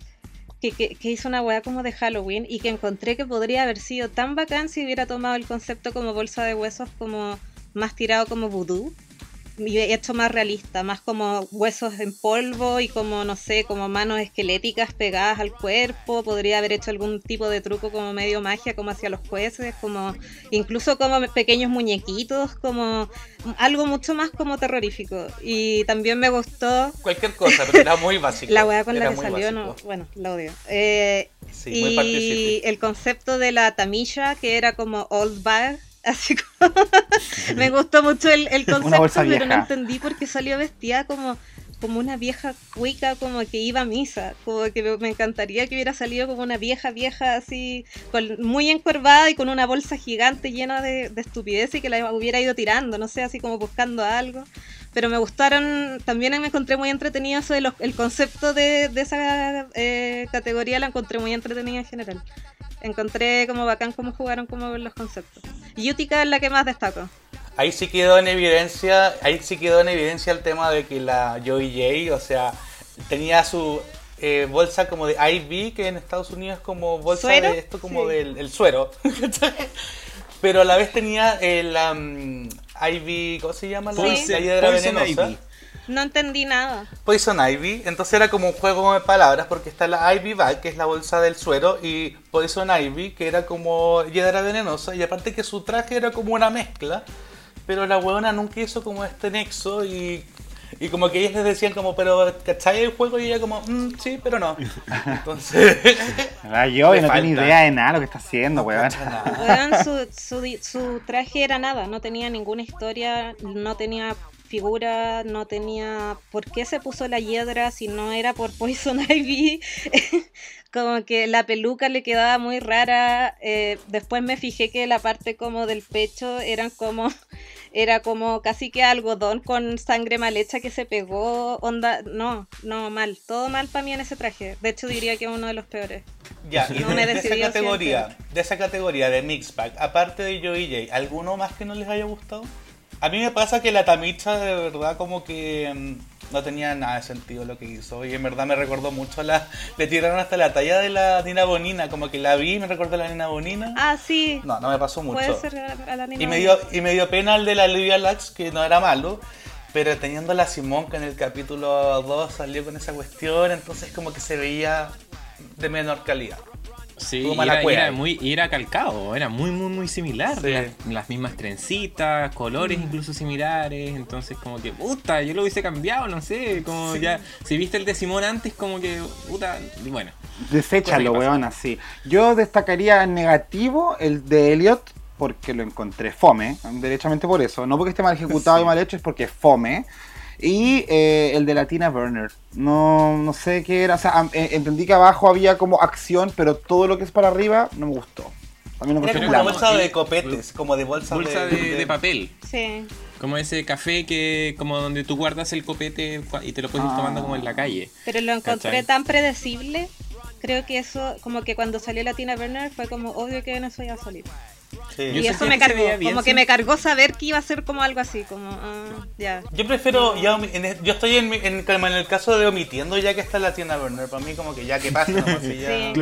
que, que, hizo una weá como de Halloween y que encontré que podría haber sido tan bacán si hubiera tomado el concepto como bolsa de huesos como más tirado como voodoo y hecho más realista, más como huesos en polvo y como, no sé, como manos esqueléticas pegadas al cuerpo. Podría haber hecho algún tipo de truco como medio magia, como hacia los jueces, como incluso como pequeños muñequitos, como algo mucho más como terrorífico. Y también me gustó. Cualquier cosa, pero era muy básico. la weá con la que salió, no, bueno, la odio. Eh, y el concepto de la tamilla, que era como old bag Así como me gustó mucho el, el concepto, pero no entendí por qué salió vestida como, como una vieja cuica, como que iba a misa. Como que me encantaría que hubiera salido como una vieja, vieja así, muy encorvada y con una bolsa gigante llena de, de estupidez y que la hubiera ido tirando, no sé, así como buscando algo pero me gustaron, también me encontré muy entretenido eso de el concepto de, de esa eh, categoría, la encontré muy entretenida en general. Encontré como bacán cómo jugaron como los conceptos. Y Utica es la que más destaco. Ahí sí quedó en evidencia, ahí sí quedó en evidencia el tema de que la Joey J, o sea, tenía su eh, bolsa como de IV, que en Estados Unidos es como bolsa de esto como del suero. Pero a la vez tenía el, um, Ivy, ¿cómo se llama? La, hiedra venenosa. No entendí nada. Poison Ivy, entonces era como un juego de palabras porque está la Ivy Bag, que es la bolsa del suero, y Poison Ivy, que era como hiedra venenosa, y aparte que su traje era como una mezcla, pero la huevona nunca hizo como este nexo y y como que ellos les decían como, pero ¿cachai el juego? Y ella como, mm, sí, pero no. Entonces... Ah, yo no tengo idea de nada lo que está haciendo, weón. su, su, su traje era nada, no tenía ninguna historia, no tenía figura, no tenía por qué se puso la hiedra si no era por Poison Ivy. como que la peluca le quedaba muy rara. Eh, después me fijé que la parte como del pecho eran como era como casi que algodón con sangre mal hecha que se pegó, onda, no, no, mal, todo mal para mí en ese traje. De hecho diría que es uno de los peores. Ya, y de, esa categoría, de esa categoría de mix pack, aparte de Joey Jay, ¿alguno más que no les haya gustado? A mí me pasa que la tamicha de verdad como que mm, no tenía nada de sentido lo que hizo. Y en verdad me recordó mucho la. Le tiraron hasta la talla de la Nina Bonina. Como que la vi y me recordó a la Nina Bonina. Ah, sí. No, no me pasó mucho. Puede ser a la Nina y me dio Y me dio pena el de la Livia Lux, que no era malo. Pero teniendo la Simón que en el capítulo 2 salió con esa cuestión, entonces como que se veía de menor calidad. Sí, era, muy, era calcado, era muy, muy, muy similar. Las, mismas trencitas, colores mm. incluso similares. Entonces, como que, puta, yo lo hubiese cambiado, no sé. Como ya, si viste el de Simón antes, como que, puta, bueno. Deséchalo, weón, así. Yo destacaría negativo el de Elliot, porque lo encontré fome, derechamente por eso. No porque esté mal ejecutado y mal hecho, es porque es fome. Y eh, el de la Tina Burner. No, no sé qué era. O sea, eh, entendí que abajo había como acción, pero todo lo que es para arriba no me gustó. A mí no me como una bolsa de copetes, como de bolsa, bolsa de, papel. Sí. Como ese café que, como donde tú guardas el copete y te lo puedes ir tomando como en la calle. Pero lo encontré tan predecible. Creo que eso, como que cuando salió la Tina Burner, fue como obvio que no iba a salir. Y eso me cargó, como que me cargó saber que iba a ser como algo así, como, ah, ya. Yo prefiero, ya, yo estoy en, en, en, el caso de omitiendo ya que está la tienda Burner, para mí como que ya que pasa, no ya...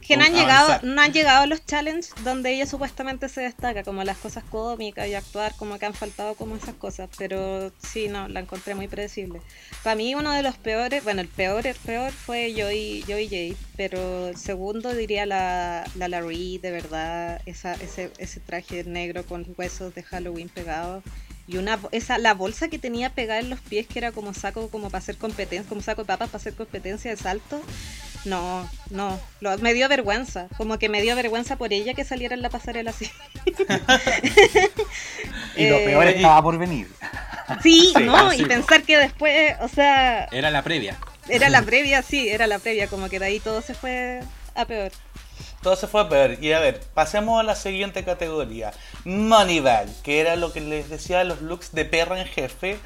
Que no han, llegado, no han llegado los challenges donde ella supuestamente se destaca, como las cosas cómicas y actuar, como que han faltado como esas cosas, pero sí, no, la encontré muy predecible. Para mí uno de los peores, bueno, el peor, el peor fue Joey, Joey Jade, pero el segundo diría la, la Larry, de verdad, esa ese, ese traje negro con huesos de Halloween pegados Y una esa la bolsa que tenía pegada en los pies que era como saco como para hacer competencia, como saco de papas para hacer competencia de salto. No, no, lo, me dio vergüenza, como que me dio vergüenza por ella que saliera en la pasarela así. y lo peor Eh, estaba por venir. Sí, no, sí, y pensar que después, o sea, Era la previa. era la previa, sí, era la previa, como que de ahí todo se fue a peor. Todo se fue a peor. Y a ver, pasemos a la siguiente categoría. Moneybag, que era lo que les decía los looks de perra en jefe,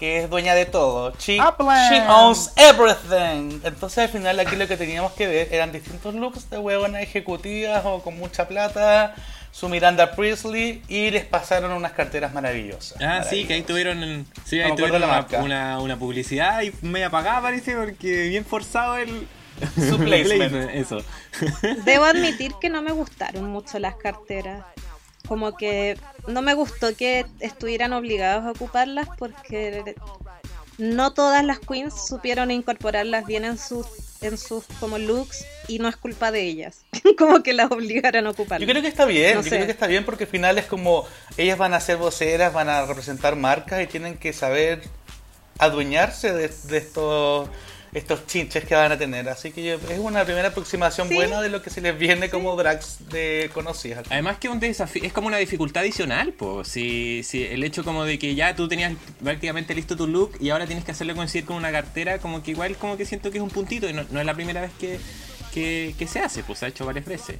que es dueña de todo. She, owns everything. Entonces al final aquí lo que teníamos que ver eran distintos looks de huevonas ejecutivas o con mucha plata. Su Miranda Priestley y les pasaron unas carteras maravillosas. Ah, sí, que ahí tuvieron, sí, No ahí me acuerdo tuvieron la una, una, una publicidad y media apagada parece porque bien forzado el Su placement. Eso. Debo admitir que no me gustaron mucho las carteras. Como que no me gustó que estuvieran obligados a ocuparlas porque no todas las queens supieron incorporarlas bien en sus en sus como looks y no es culpa de ellas. como que las obligaron a ocuparlas. Yo creo que está bien, No yo sé. creo que está bien porque al final es como ellas van a ser voceras, van a representar marcas y tienen que saber adueñarse de, de estos estos chinches que van a tener. Así que yo- es una primera aproximación Sí. buena de lo que se les viene como drags de conocidas. Además que un desafío, es como una dificultad adicional, pues. Si, si el hecho como de que ya tú tenías prácticamente listo tu look y ahora tienes que hacerlo coincidir con una cartera, como que igual como que siento que es un puntito y no, no es la primera vez que, que, que se hace, pues se ha hecho varias veces.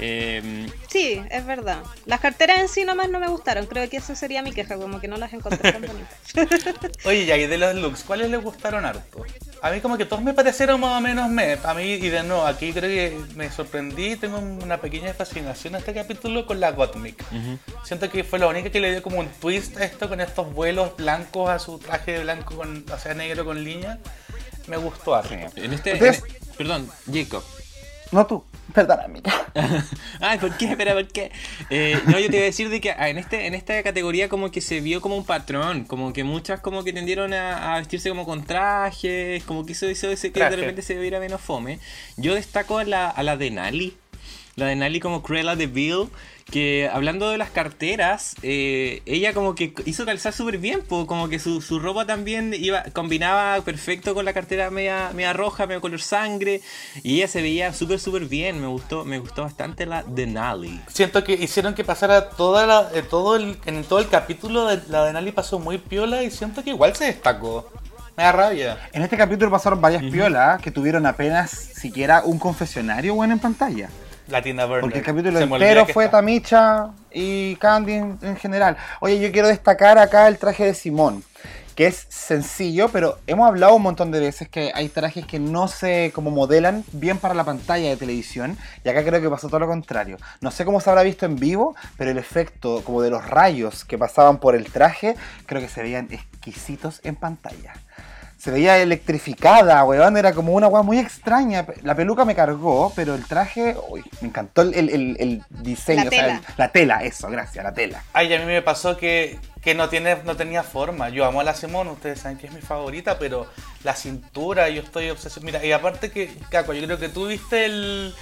Eh, Sí, es verdad. Las carteras en sí nomás no me gustaron. Creo que eso sería mi queja, como que no las encontré tan bonitas. Oye, ya, y de los looks, ¿cuáles les gustaron harto? A mí como que todos me parecieron más o menos me. A mí, y de nuevo, aquí creo que me sorprendí, tengo una pequeña fascinación a este capítulo con la Gottmik. Siento que fue la única que le dio como un twist a esto con estos vuelos blancos a su traje de blanco, con, o sea, negro con línea. Me gustó harto. en este, en- perdón, Jacob. No tú, perdona, amiga. Ay, ¿por qué? Espera, ¿por qué? Eh, no, yo te iba a decir de que ah, en este en esta categoría como que se vio como un patrón, como que muchas como que tendieron a, a vestirse como con trajes, como que eso hizo ese que Traje. de repente se viera menos fome. Yo destaco a la, a la de Nali, la de Nali como Cruella de Bill, que hablando de las carteras, eh, ella como que hizo calzar súper bien, po, como que su, su ropa también iba combinaba perfecto con la cartera media, media roja, medio color sangre, y ella se veía súper súper bien, me gustó, me gustó bastante la de Nali. Siento que hicieron que pasara toda la, eh, todo el, en todo el capítulo de la de Nali pasó muy piola y siento que igual se destacó. Me da rabia. En este capítulo pasaron varias piolas que tuvieron apenas siquiera un confesionario bueno en pantalla. Latina Burner. Porque el capítulo Se entero fue está. Tamicha y Candy en, en general. Oye, yo quiero destacar acá el traje de Simón, que es sencillo, pero hemos hablado un montón de veces que hay trajes que no se como modelan bien para la pantalla de televisión, y acá creo que pasó todo lo contrario. No sé cómo se habrá visto en vivo, pero el efecto como de los rayos que pasaban por el traje, creo que se veían exquisitos en pantalla. Se veía electrificada, weón, era como una weá muy extraña. La peluca me cargó, pero el traje, uy, me encantó el, el- el- el diseño. La o sea, tela. el- la tela, eso, gracias, la tela. Ay, a mí me pasó que, que no, tiene, no tenía forma. Yo amo a la Simone, ustedes saben que es mi favorita, pero la cintura, yo estoy obsesionado. Mira, y aparte que, Caco, yo creo que tú viste el.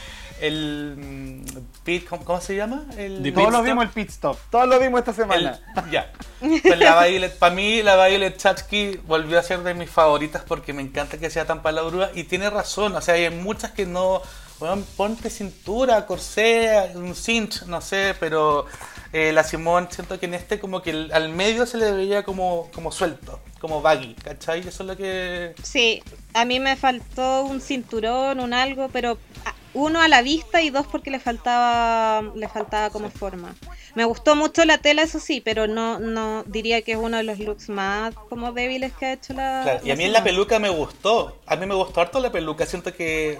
El mm, pit, ¿cómo, cómo se llama? El, Todos lo vimos el pit stop, todos lo vimos esta el- semana. ya. Pues la Violet, para mí, la Violet Chachki volvió a ser de mis favoritas porque me encanta que sea tan palabruda y tiene razón. O sea, hay muchas que no. Bueno, ponte cintura, corsé, un cinch, no sé, pero eh, la Simón siento que en este como que el- al medio se le veía como, como suelto, como baggy, ¿cachai? Eso es lo que... Sí, a mí me faltó un cinturón, un algo, pero ah, uno a la vista y dos porque le faltaba le faltaba como forma. Me gustó mucho la tela, eso sí, pero no no diría que es uno de los looks más como débiles que ha hecho la. Claro, y a mí en la peluca me gustó, a mí me gustó harto la peluca, siento que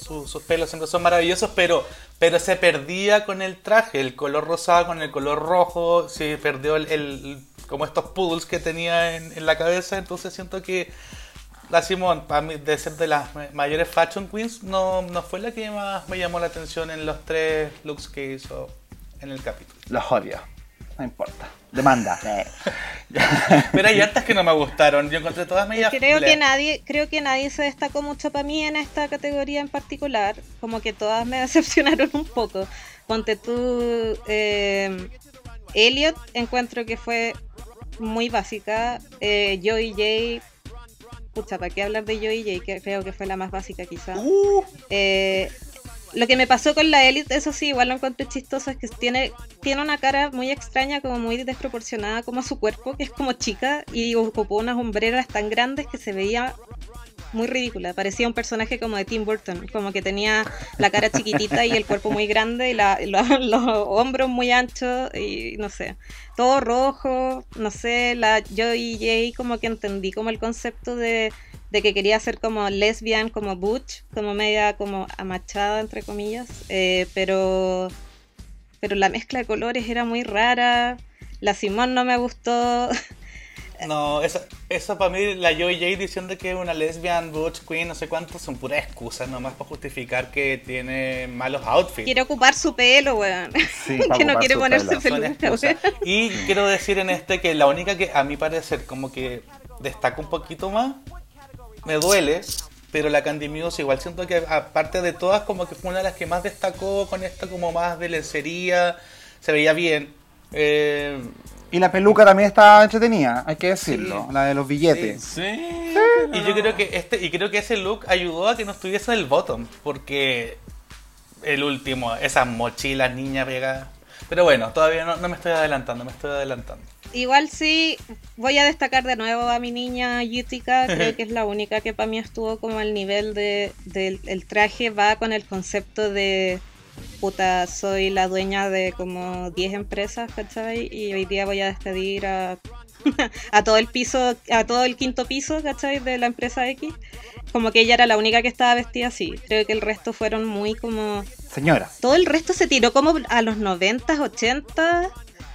su- sus pelos siempre son maravillosos, pero, pero se perdía con el traje, el color rosado con el color rojo, se perdió el, el- como estos poodles que tenía en, en la cabeza, entonces siento que la Simón, para mí, de ser de las ma- mayores fashion queens, no, no fue la que más me llamó la atención en los tres looks que hizo en el capítulo. Los odio, no importa. Demanda. Pero hay hartas que no me gustaron, yo encontré todas medias Creo que nadie, creo que nadie se destacó mucho para mí en esta categoría en particular. Como que todas me decepcionaron un poco. Ponte tú, eh, Elliot, encuentro que fue muy básica. Eh, Joey J. Pucha, ¿para qué hablar de J? Que creo que fue la más básica quizá. Uh, Eh, lo que me pasó con la Elite, eso sí, igual lo encontré chistoso, es que tiene, tiene una cara muy extraña, como muy desproporcionada como su cuerpo, que es como chica, y ocupó unas hombreras tan grandes que se veía muy ridícula. Parecía un personaje como de Tim Burton, como que tenía la cara chiquitita y el cuerpo muy grande y la- y lo- los hombros muy anchos y no sé, todo rojo, no sé, la Joey J como que entendí como el concepto de, de que quería ser como lesbian, como butch, como media como amachada entre comillas, eh, pero pero la mezcla de colores era muy rara. La Simón no me gustó. no, eso, eso para mí, la Joy J diciendo que es una lesbian, butch, queen, no sé cuánto, son puras excusas nomás para justificar que tiene malos outfits. Quiere ocupar su pelo, weón. Sí, que no quiere su ponerse peluca, weón. Y quiero decir en este que la única que a mi parecer como que destaca un poquito más, me duele, pero la Candy Muse igual siento que aparte de todas como que fue una de las que más destacó con esto como más de lencería, se veía bien. Eh, Y la peluca también estaba entretenida, hay que decirlo, la de los billetes. Sí. y yo creo que este y creo que ese look ayudó a que no estuviese el bottom, porque el último, esas mochilas niñas pegadas. Pero bueno, todavía no, no me estoy adelantando, me estoy adelantando. Igual sí, voy a destacar de nuevo a mi niña Yutica, creo que es la única que para mí estuvo como al nivel de, del el traje, va con el concepto de, puta, soy la dueña de como 10 empresas, ¿cachai? Y hoy día voy a despedir a, a todo el piso, a todo el quinto piso, ¿cachai? De la empresa X. Como que ella era la única que estaba vestida así, creo que el resto fueron muy como... Señora, Todo el resto se tiró como a los 90, 80,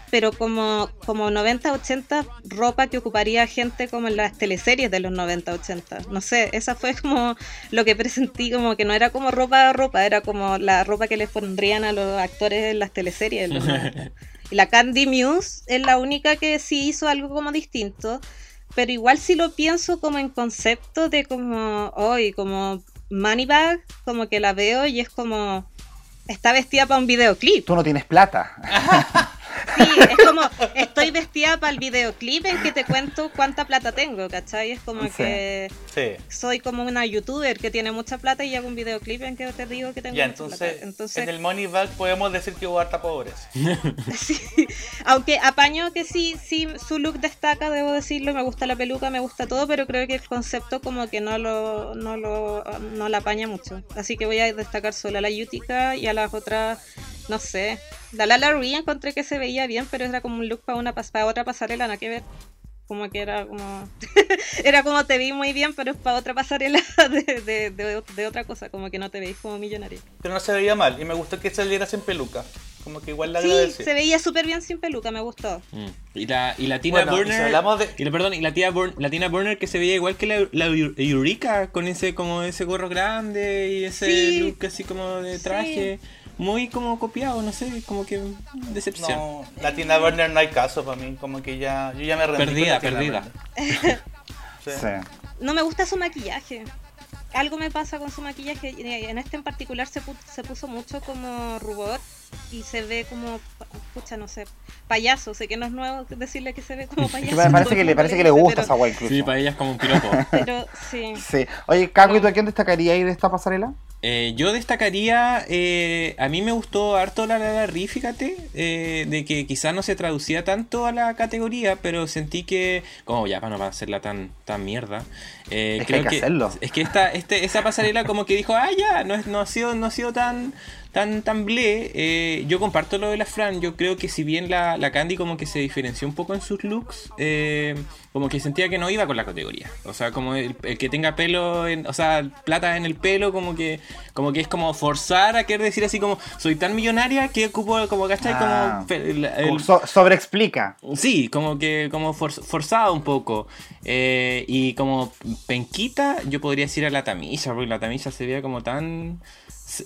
pero como, como 90, 80 ropa que ocuparía gente como en las teleseries de los 90, 80. No sé, esa fue como lo que presentí, como que no era como ropa ropa, era como la ropa que les pondrían a los actores en las teleseries. de los 90. Y la Candy Muse es la única que sí hizo algo como distinto, pero igual si lo pienso como en concepto de como hoy, como Moneybag, como que la veo y es como está vestida para un videoclip. tú no tienes plata. Sí, es como estoy vestida para el videoclip en que te cuento cuánta plata tengo, ¿cachai? Es como Sí. que Sí. soy como una youtuber que tiene mucha plata y hago un videoclip en que te digo que tengo Ya, mucha entonces, plata. Entonces, en el money bag podemos decir que hubo harta pobreza. Sí, aunque apaño que sí, sí, su look destaca, debo decirlo, me gusta la peluca, me gusta todo, pero creo que el concepto como que no lo, no lo, no la apaña mucho. Así que voy a destacar solo a la Yutica y a las otras, no sé. La Lala Rui encontré que se veía bien, pero era como un look para una pas- para otra pasarela, nada que ver. Como que era como. era como te vi muy bien, pero es para otra pasarela de, de, de, de otra cosa, como que no te veis como millonario. Pero no se veía mal y me gustó que saliera sin peluca. Como que igual la Sí, agradecí. se veía súper bien sin peluca, me gustó. Mm. Y la, y la Tina Bueno, y si Burner. y la, perdón, y la, tía Burn- la Tina Burner que se veía igual que la, la Eu- Eureka, con ese como ese gorro grande y ese Sí. look así como de Sí. Muy como copiado, no sé, como que decepción. No, la Tina Burner no hay caso para mí. Como que ya. Yo ya me rendí. Perdida, perdida. Burner. Sí. Sí. No me gusta su maquillaje. Algo me pasa con su maquillaje. y En este en particular se, pu- se puso mucho como rubor y se ve como, pucha, no sé, payaso. Sé que no es nuevo decirle que se ve como payaso. Me parece que le, parece que le gusta esa guay incluso. Sí, para ella es como un piropo. Pero sí. Sí. Oye, Caco, ¿y tú a quién destacaría ir de esta pasarela? Eh, yo destacaría, eh, a mí me gustó harto la la, la Ri, fíjate, eh, de que quizás no se traducía tanto a la categoría, pero sentí que, como ya para no hacerla tan, tan mierda, eh, Es que hay que hacerlo. es que esta, este, esa pasarela como que dijo, ah ya, no, es- no ha sido, no ha sido tan, tan, tan ble. Eh, yo comparto lo de la Fran, yo creo que si bien la, la Candy como que se diferenció un poco en sus looks, eh, como que sentía que no iba con la categoría. O sea, como el, el que tenga pelo, en, o sea, plata en el pelo, como que, como que es como forzar a querer decir así como, soy tan millonaria que ocupo, como, ¿cachai? Ah, como, el- el- Como so- sobreexplica. Sí, como que como for- forzado un poco. Eh, y como penquita, yo podría decir a la Tamisha, porque la Tamisha se veía como tan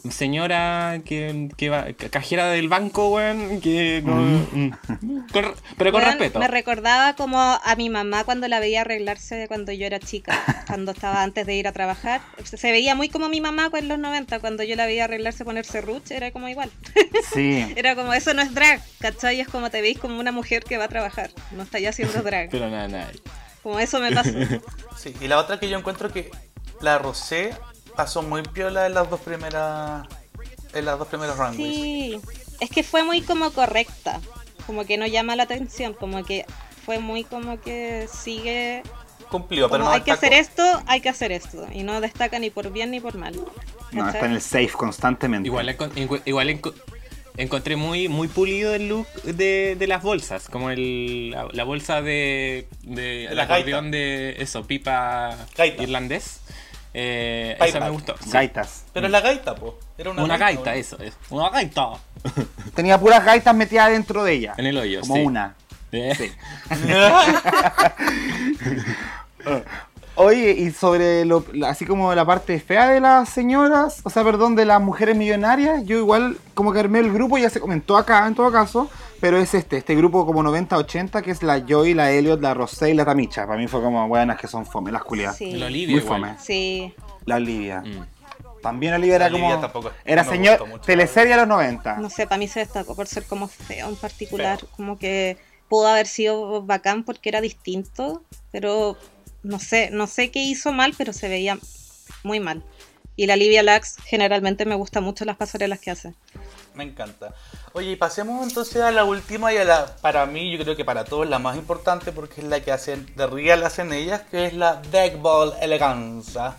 señora que, que va, cajera del banco, weón, que con- mm, con- pero con Weón, respeto. Me recordaba como a mi mamá cuando la veía arreglarse cuando yo era chica, cuando estaba antes de ir a trabajar. Se veía muy como mi mamá en los 90, cuando yo la veía arreglarse, ponerse ruch, era como igual. Sí. Era como, eso no es drag, ¿cachai? Es como te veis como una mujer que va a trabajar, no está ya haciendo drag. Pero nada, nada. Como eso me pasó. Sí, y la otra que yo encuentro que la Rosé pasó muy piola en las dos primeras en las dos primeros runways. Sí, es que fue muy como correcta, como que no llama la atención, como que fue muy como que sigue, Cumplió, pero como no hay que destacó. hacer esto, hay que hacer esto, y no destaca ni por bien ni por mal. No, está en el safe constantemente. Igual, igual enco- encontré muy, muy pulido el look de, de las bolsas, como el, la, la bolsa de, de el la acordeón de eso, pipa Gaita. irlandés. Eh, esa me gustó. sí. Gaitas. Pero es la gaita, po. Era una, Una gaita, eso es. Una gaita. Tenía puras gaitas metidas dentro de ella. En el hoyo, Como sí. una. Eh, Sí. Oye, y sobre lo, así como la parte fea de las señoras, o sea, perdón, de las mujeres millonarias, yo igual como que armé el grupo, ya se comentó acá en todo caso, pero es este, este grupo como 90-80, que es la Joy, la Elliot, la Rosé y la Tamicha. Para mí fue como buenas que son fome, las culiadas. Sí. La Olivia Muy igual. fome. Sí, La Olivia. Mm. También Olivia era La Olivia como... tampoco- era no señor, mucho. teleserie a los 90. no sé, para mí se destacó por ser como feo en particular, Feo. como que pudo haber sido bacán porque era distinto, pero no sé, no sé qué hizo mal, pero se veía muy mal. Y la Livia Lax generalmente me gusta mucho las pasarelas que hace. Me encanta. Oye, y pasemos entonces a la última y a la, para mí, yo creo que para todos la más importante porque es la que hacen de real hacen ellas, que es la Deck Ball Eleganza,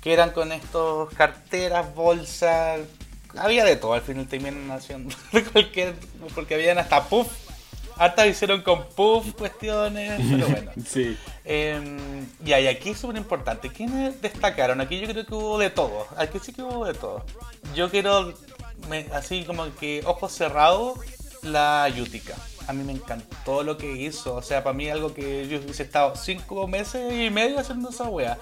que eran con estos carteras, bolsas, había de todo, al final terminan haciendo de cualquier, porque habían hasta puff, hartas hicieron con puff cuestiones, pero bueno. Sí. Eh, y hay aquí súper importante. ¿Quiénes destacaron? Aquí yo creo que hubo de todo. Aquí sí que hubo de todo. Yo quiero, me- así como que ojos cerrados, la Yutica. A mí me encantó lo que hizo. O sea, para mí algo que yo hubiese estado cinco meses y medio haciendo esa wea.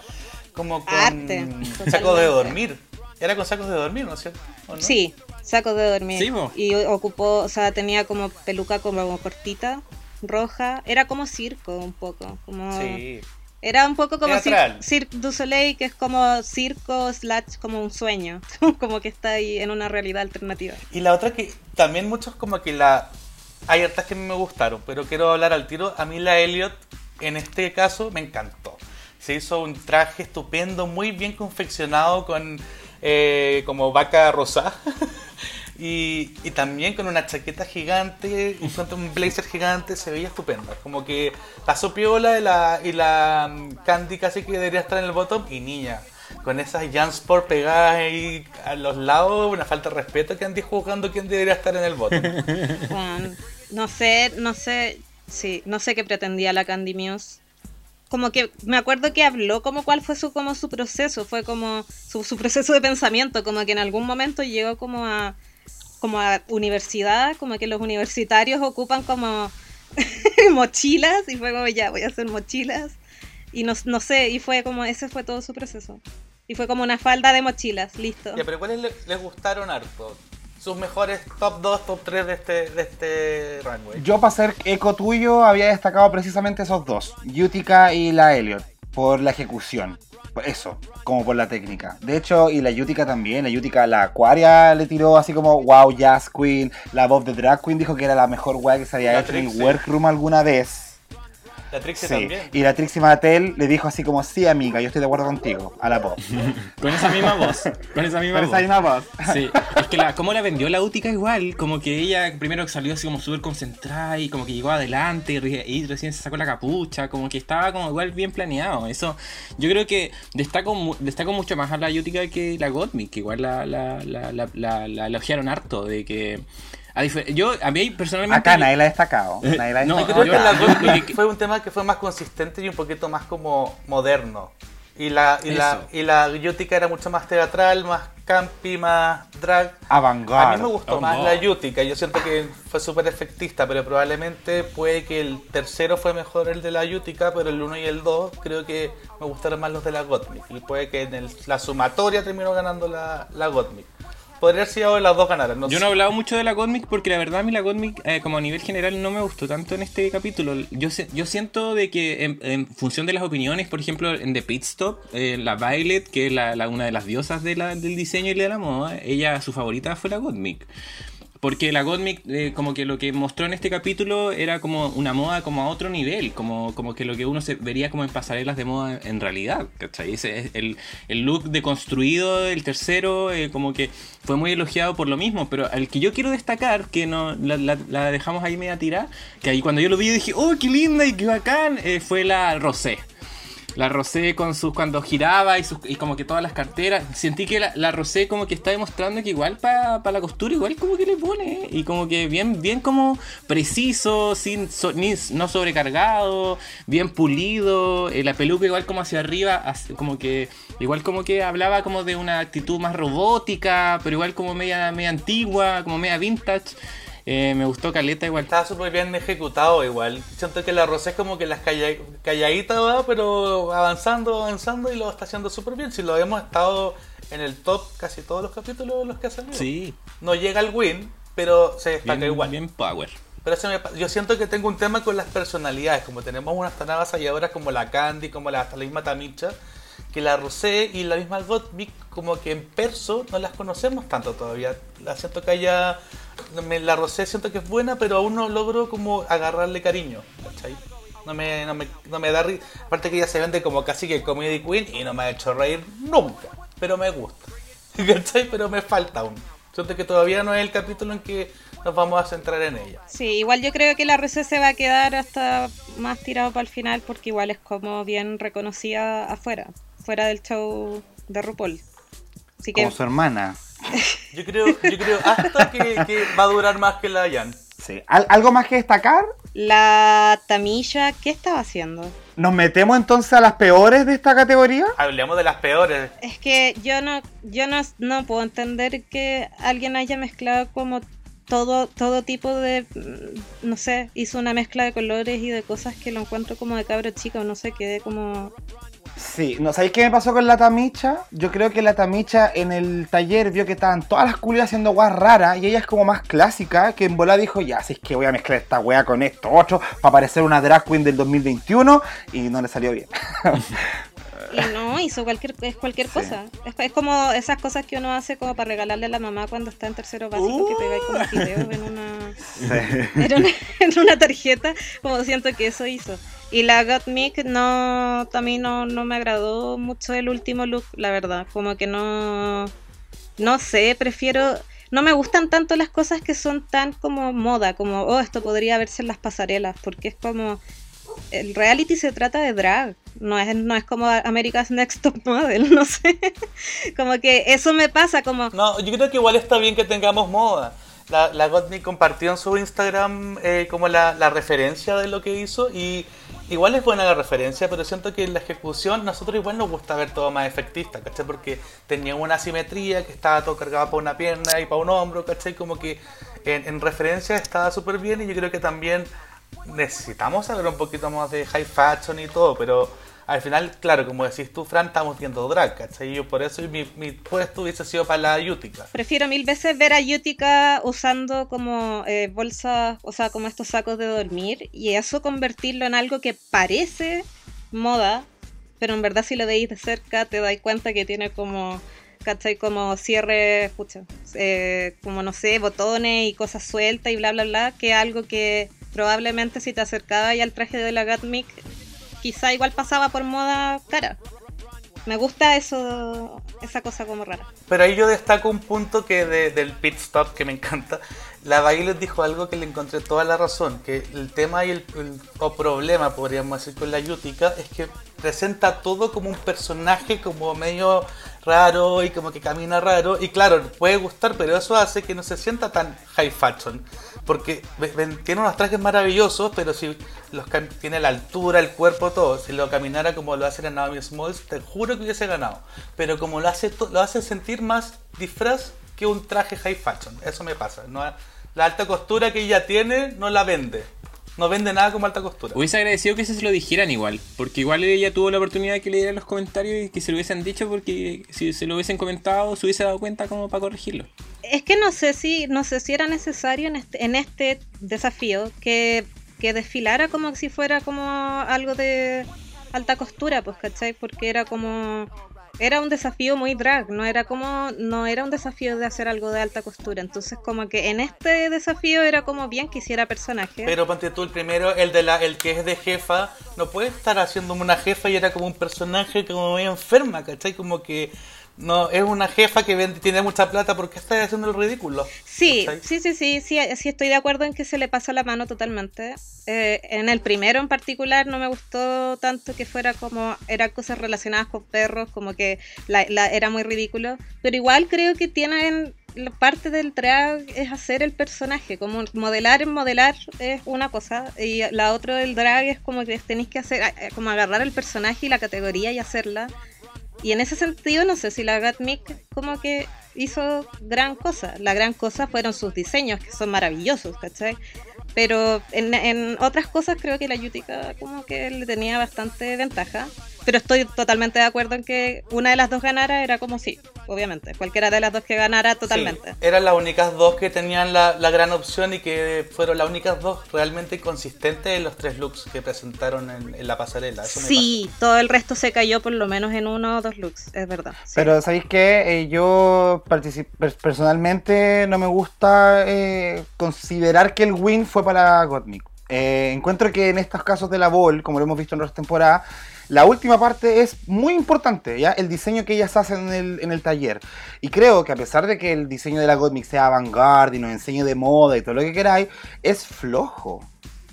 Como con Arte, sacos de dormir. Era con sacos de dormir, ¿no es cierto? ¿O no? Sí, saco de dormir. Sí, y ocupó, o sea, tenía como peluca como cortita, roja. Era como circo un poco. Como... Sí. Era un poco como. Cir- Cirque du Soleil, que es como circo slash como un sueño. como que está ahí en una realidad alternativa. Y la otra que también muchos como que la... Hay hartas que me gustaron, pero quiero hablar al tiro. A mí la Elliot, en este caso, me encantó. Se hizo un traje estupendo, muy bien confeccionado con eh, como vaca rosa. y, también con una chaqueta gigante y con un blazer gigante, se veía estupenda. Como que pasó piola y la, mm, Candy casi que debería estar en el bottom. Y niña, con esas Jansport pegadas ahí a los lados, una falta de respeto que Andy jugando quién debería estar en el bottom. Bueno, no sé, no sé, sí, no sé qué pretendía la Candy Muse. Como que me acuerdo que habló como cuál fue su como su proceso, fue como su, su proceso de pensamiento, como que en algún momento llegó como a como a universidad, como que los universitarios ocupan como mochilas y fue como ya voy a hacer mochilas y no, no sé, y fue como ese fue todo su proceso. Y fue como una falda de mochilas, listo. ya, pero ¿cuáles le- les gustaron harto? Sus mejores top 2, top 3 de este, de este runway. Yo para ser eco tuyo había destacado precisamente esos dos, Utica y la Elliot, por la ejecución. Eso, como por la técnica. De hecho, y la Utica también, la Utica, la Aquaria le tiró así como, wow, Jazz Queen, la Bob the Drag Queen dijo que era la mejor weá que se había hecho en workroom alguna vez. La Trixie Sí. también. Y la Trixie Mattel le dijo así como, sí amiga, yo estoy de acuerdo contigo, a la Bob. Con esa misma voz. Con esa misma Pero voz. esa misma voz. Sí, es que la, como la vendió la Útica igual, como que ella primero salió así como súper concentrada y como que llegó adelante y, re- y recién se sacó la capucha, como que estaba como igual bien planeado. Eso, yo creo que destaco, destaco mucho más a la Útica que la Gottmik, que igual la, la, la, la, la- la elogiaron harto, de que... A yo, a mí personalmente... Acá nadie la ha destacado. Nadie la ha yo- la yo- fue un tema que fue más consistente y un poquito más como moderno. Y la, y la, y la Yutica era mucho más teatral, más campi, más drag. Avant-garde. A mí me gustó más la Yutica. Yo siento que fue súper efectista, pero probablemente puede que el tercero fue mejor el de la Yutica, pero el 1 y el 2 creo que me gustaron más los de la Gottmik. Y puede que en el- la sumatoria terminó ganando la, la Gottmik. Podría haber sido las dos ganaran. No Yo sé. no he hablado mucho de la Godmic porque la verdad a mí la Godmic eh, como a nivel general no me gustó tanto en este capítulo. Yo, se- yo siento de que en, en función de las opiniones, por ejemplo en The Pit Stop, eh, la Violet, que es la, la- una de las diosas de la- del diseño y de la moda, ella su favorita fue la Godmic. Porque la Godmic, eh, como que lo que mostró en este capítulo era como una moda como a otro nivel, como, como que lo que uno se vería como en pasarelas de moda en realidad, ¿cachai? Ese es el, el look deconstruido, el tercero, eh, como que fue muy elogiado por lo mismo, pero al que yo quiero destacar, que no la, la- la dejamos ahí media tirada, que ahí cuando yo lo vi dije, oh, qué linda y qué bacán, eh, fue la Rosé. La Rosé con sus cuando giraba y, sus, y como que todas las carteras. Sentí que la, Rosé como que está demostrando que igual para la costura igual como que le pone. Y como que bien, bien como preciso, sin so- ni- no sobrecargado, bien pulido. eh, la peluca igual como hacia arriba, como que igual como que hablaba como de una actitud más robótica, pero igual como media, media antigua, como media vintage. Eh, me gustó Caleta igual. Estaba súper bien ejecutado igual. Siento que la Rosé es como que las calla- calladita va, pero avanzando, avanzando y lo está haciendo súper bien. Si lo hemos estado en el top casi todos los capítulos de los que ha salido. Sí, No llega al win, pero se destaca bien, igual. bien power. Pero eso me yo siento que tengo un tema con las personalidades, como tenemos unas tan avasalladoras como la Candy, como la, hasta la misma Tamicha, que la Rosé y la misma Gottmik, como que en perso no las conocemos tanto todavía. La siento que haya... me- La Rosé siento que es buena, pero aún no logro como agarrarle cariño. No me, da ri- Aparte que ella se vende como casi que comedy queen y no me ha hecho reír nunca. Pero me gusta. ¿Cachai? Pero me falta aún. Siento que todavía no es el capítulo en que nos vamos a centrar en ella. Sí, igual yo creo que la RC se va a quedar hasta más tirado para el final porque igual es como bien reconocida afuera, fuera del show de RuPaul. Así que Como su hermana. Yo creo, yo creo hasta que, que va a durar más que la Jan. Sí. ¿Al- ¿Algo más que destacar? la Tamilla, ¿qué estaba haciendo? ¿Nos metemos entonces a las peores de esta categoría? Hablemos de las peores. Es que yo no, yo no, no puedo entender que alguien haya mezclado como todo, todo tipo de, mm, no sé, hizo una mezcla de colores y de cosas que lo encuentro como de cabro chico, no sé, quedé como Sí, ¿no sabéis qué me pasó con la Tamicha? Yo creo que la Tamicha en el taller vio que estaban todas las culias haciendo guas raras y ella es como más clásica, que en bola dijo, ya, si es que voy a mezclar esta wea con esto otro para parecer una drag queen del 2021 y no le salió bien. Y no, hizo cualquier, es cualquier Sí. cosa. Es, es como esas cosas que uno hace como para regalarle a la mamá cuando está en tercero básico, que pegáis como videos en una, Sí. en una, en una tarjeta, como siento que eso hizo. Y la Gottmik no, también no, no me agradó mucho el último look, la verdad. Como que no, no sé, prefiero... No me gustan tanto las cosas que son tan como moda, como, oh, esto podría verse en las pasarelas, porque es como... El reality se trata de drag, no es, no es como America's Next Top Model, no sé. Como que eso me pasa, como... No, yo creo que igual está bien que tengamos moda. La, la Gottmik compartió en su Instagram eh, como la, la referencia de lo que hizo y igual es buena la referencia, pero siento que en la ejecución nosotros igual nos gusta ver todo más efectista, ¿cachai? Porque tenía una asimetría que estaba todo cargado para una pierna y para un hombro, ¿cachai? Como que en, en referencia estaba súper bien y yo creo que también necesitamos saber un poquito más de high fashion y todo, pero al final, claro, como decís tú, Fran, estamos viendo drag, ¿cachai? Yo por eso mi, mi puesto hubiese sido para la Utica. Prefiero mil veces ver a Yutica usando como eh, bolsas, o sea, como estos sacos de dormir, y eso convertirlo en algo que parece moda, pero en verdad si lo veis de cerca te dais cuenta que tiene como, ¿cachai? Como cierre, escucha, eh, como no sé, botones y cosas sueltas y bla, bla, bla, que algo que probablemente si te acercabas al traje de la Gatmic, quizá igual pasaba por moda cara. Me gusta eso, esa cosa como rara. Pero ahí yo destaco un punto que de- del pit stop que me encanta. La Violet dijo algo que le encontré toda la razón, que el tema y el, el- o problema, podríamos decir, con la Yutica es que presenta todo como un personaje como medio raro y como que camina raro. Y claro, puede gustar, pero eso hace que no se sienta tan high fashion. Porque tiene unos trajes maravillosos, pero si los tiene la altura, el cuerpo, todo, si lo caminara como lo hace en Naomi Smalls, te juro que hubiese ganado. Pero como lo hace, lo hace sentir más disfraz que un traje high fashion. Eso me pasa. No, la alta costura que ella tiene no la vende. No vende nada como alta costura. Hubiese agradecido que se lo dijeran igual, porque igual ella tuvo la oportunidad de que le dieran los comentarios y que se lo hubiesen dicho, porque si se lo hubiesen comentado se hubiese dado cuenta como para corregirlo. Es que no sé si, no sé si era necesario en este, en este desafío que, que desfilara como si fuera como algo de alta costura, pues, ¿cachai? Porque era como era un desafío muy drag, no era como no era un desafío de hacer algo de alta costura, entonces como que en este desafío era como bien que hiciera personaje. Pero ponte tú el primero, el de la el que es de jefa, no puede estar haciendo una jefa y era como un personaje como muy enferma, ¿cachai? Como que no es una jefa que vende, tiene mucha plata porque está haciendo el ridículo. Sí, sí, sí, sí, sí, sí, estoy de acuerdo en que se le pasa la mano totalmente. Eh, en el primero en particular no me gustó tanto que fuera como, eran cosas relacionadas con perros, como que la, era muy ridículo, pero igual creo que tienen la parte del drag es hacer el personaje, como modelar en modelar es una cosa y la otra del drag es como que tenéis que hacer, como agarrar el personaje y la categoría y hacerla y en ese sentido, no sé si la Gatmic como que hizo gran cosa. La gran cosa fueron sus diseños, que son maravillosos, ¿cachai? Pero en, en otras cosas creo que la Yutica como que le tenía bastante ventaja. Pero estoy totalmente de acuerdo en que una de las dos ganara era como sí, obviamente. Cualquiera de las dos que ganara totalmente. eran las únicas dos que tenían la, la, gran opción y que fueron las únicas dos realmente consistentes en los tres looks que presentaron en, la pasarela. sí, todo el resto se cayó por lo menos en uno o dos looks, es verdad. Pero ¿sabéis qué? Eh, yo personalmente no me gusta eh, considerar que el win fue para Gottmik. Eh, encuentro que en estos casos de la Ball, como lo hemos visto en otras temporadas, la última parte es muy importante, ¿ya? El diseño que ellas hacen en el, taller. Y creo que a pesar de que el diseño de la Godmix sea avant y nos enseñe de moda y todo lo que queráis, es flojo.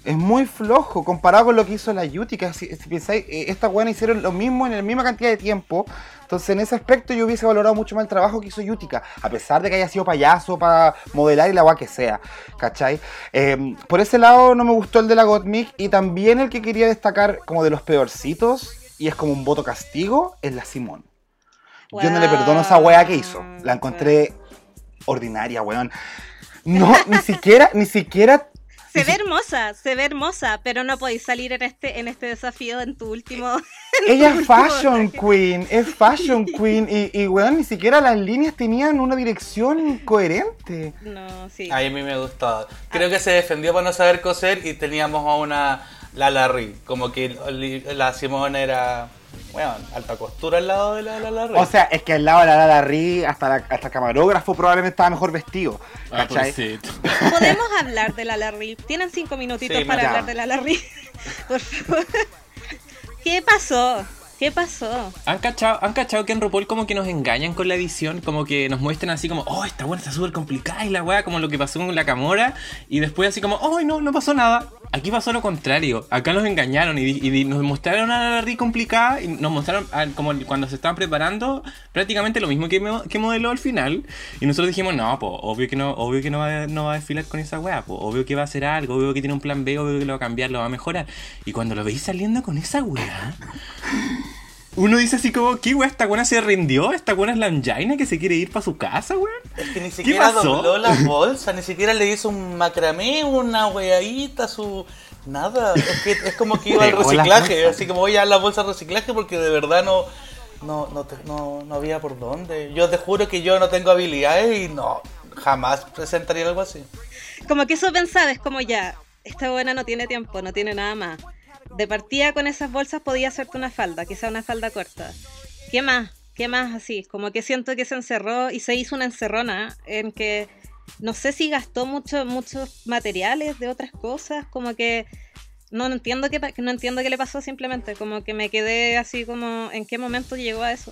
Es muy flojo comparado con lo que hizo la Yutica. Si, pensáis, eh, estas buenas hicieron lo mismo en la misma cantidad de tiempo. Entonces, en ese aspecto, yo hubiese valorado mucho más el trabajo que hizo Yutica, a pesar de que haya sido payaso para modelar y la agua que sea. ¿Cachai? Em, por ese lado, no me gustó el de la Gottmik. Y también el que quería destacar como de los peorcitos, y es como un voto castigo, es la Simón. Yo no le perdono esa wea que hizo. La encontré ordinaria, weón. No, ni siquiera, ni siquiera se ve hermosa, se ve hermosa, pero no podéis salir en este, en este desafío en tu último. Ella es fashion queen, es fashion queen. Y, y weón, ni siquiera las líneas tenían una dirección coherente. No, sí. a mí me gustaba. Creo que se defendió por no saber coser y teníamos a una la Larry. Como que la Simón era bueno, alta costura al lado de la, la, O sea, es que al lado de la Larry, hasta, hasta el camarógrafo probablemente estaba mejor vestido. Ah, Podemos hablar de la Larry. Tienen cinco minutitos para hablar de la Larry. Por favor. ¿Qué pasó? ¿Qué pasó? ¿Han cachado, ¿Han cachado que en RuPaul como que nos engañan con la edición? Como que nos muestran así como, oh, esta buena está súper complicada y la weá, como lo que pasó con la Camora. Y después así como, oh, no, no pasó nada. Aquí pasó lo contrario. Acá nos engañaron y, nos mostraron a la Larry complicada y nos mostraron como cuando se estaban preparando prácticamente lo mismo que, que modeló al final. Y nosotros dijimos, no, pues obvio que no, obvio que no va, no va a desfilar con esa weá, pues obvio que va a hacer algo, obvio que tiene un plan B, obvio que lo va a cambiar, lo va a mejorar. Y cuando lo veis saliendo con esa weá uno dice así como, ¿qué weón? ¿Esta buena se rindió? ¿Esta buena es la angina que se quiere ir para su casa, weón? Es que ni siquiera dobló la bolsa, ni siquiera le hizo un macramé, una weadita, su... Nada, es que es como que iba al reciclaje, así como voy a la bolsa de reciclaje porque de verdad no, no, no, no, había por dónde. Yo te juro que yo no tengo habilidades y no, jamás presentaría algo así. Como que eso pensaba, es como ya, esta buena no tiene tiempo, no tiene nada más de partida con esas bolsas podía hacerte una falda, quizá una falda corta. ¿Qué más? ¿Qué más así? Como que siento que se encerró y se hizo una encerrona en que no sé si gastó mucho, muchos materiales de otras cosas, como que no entiendo qué no entiendo qué le pasó simplemente, como que me quedé así como en qué momento llegó a eso.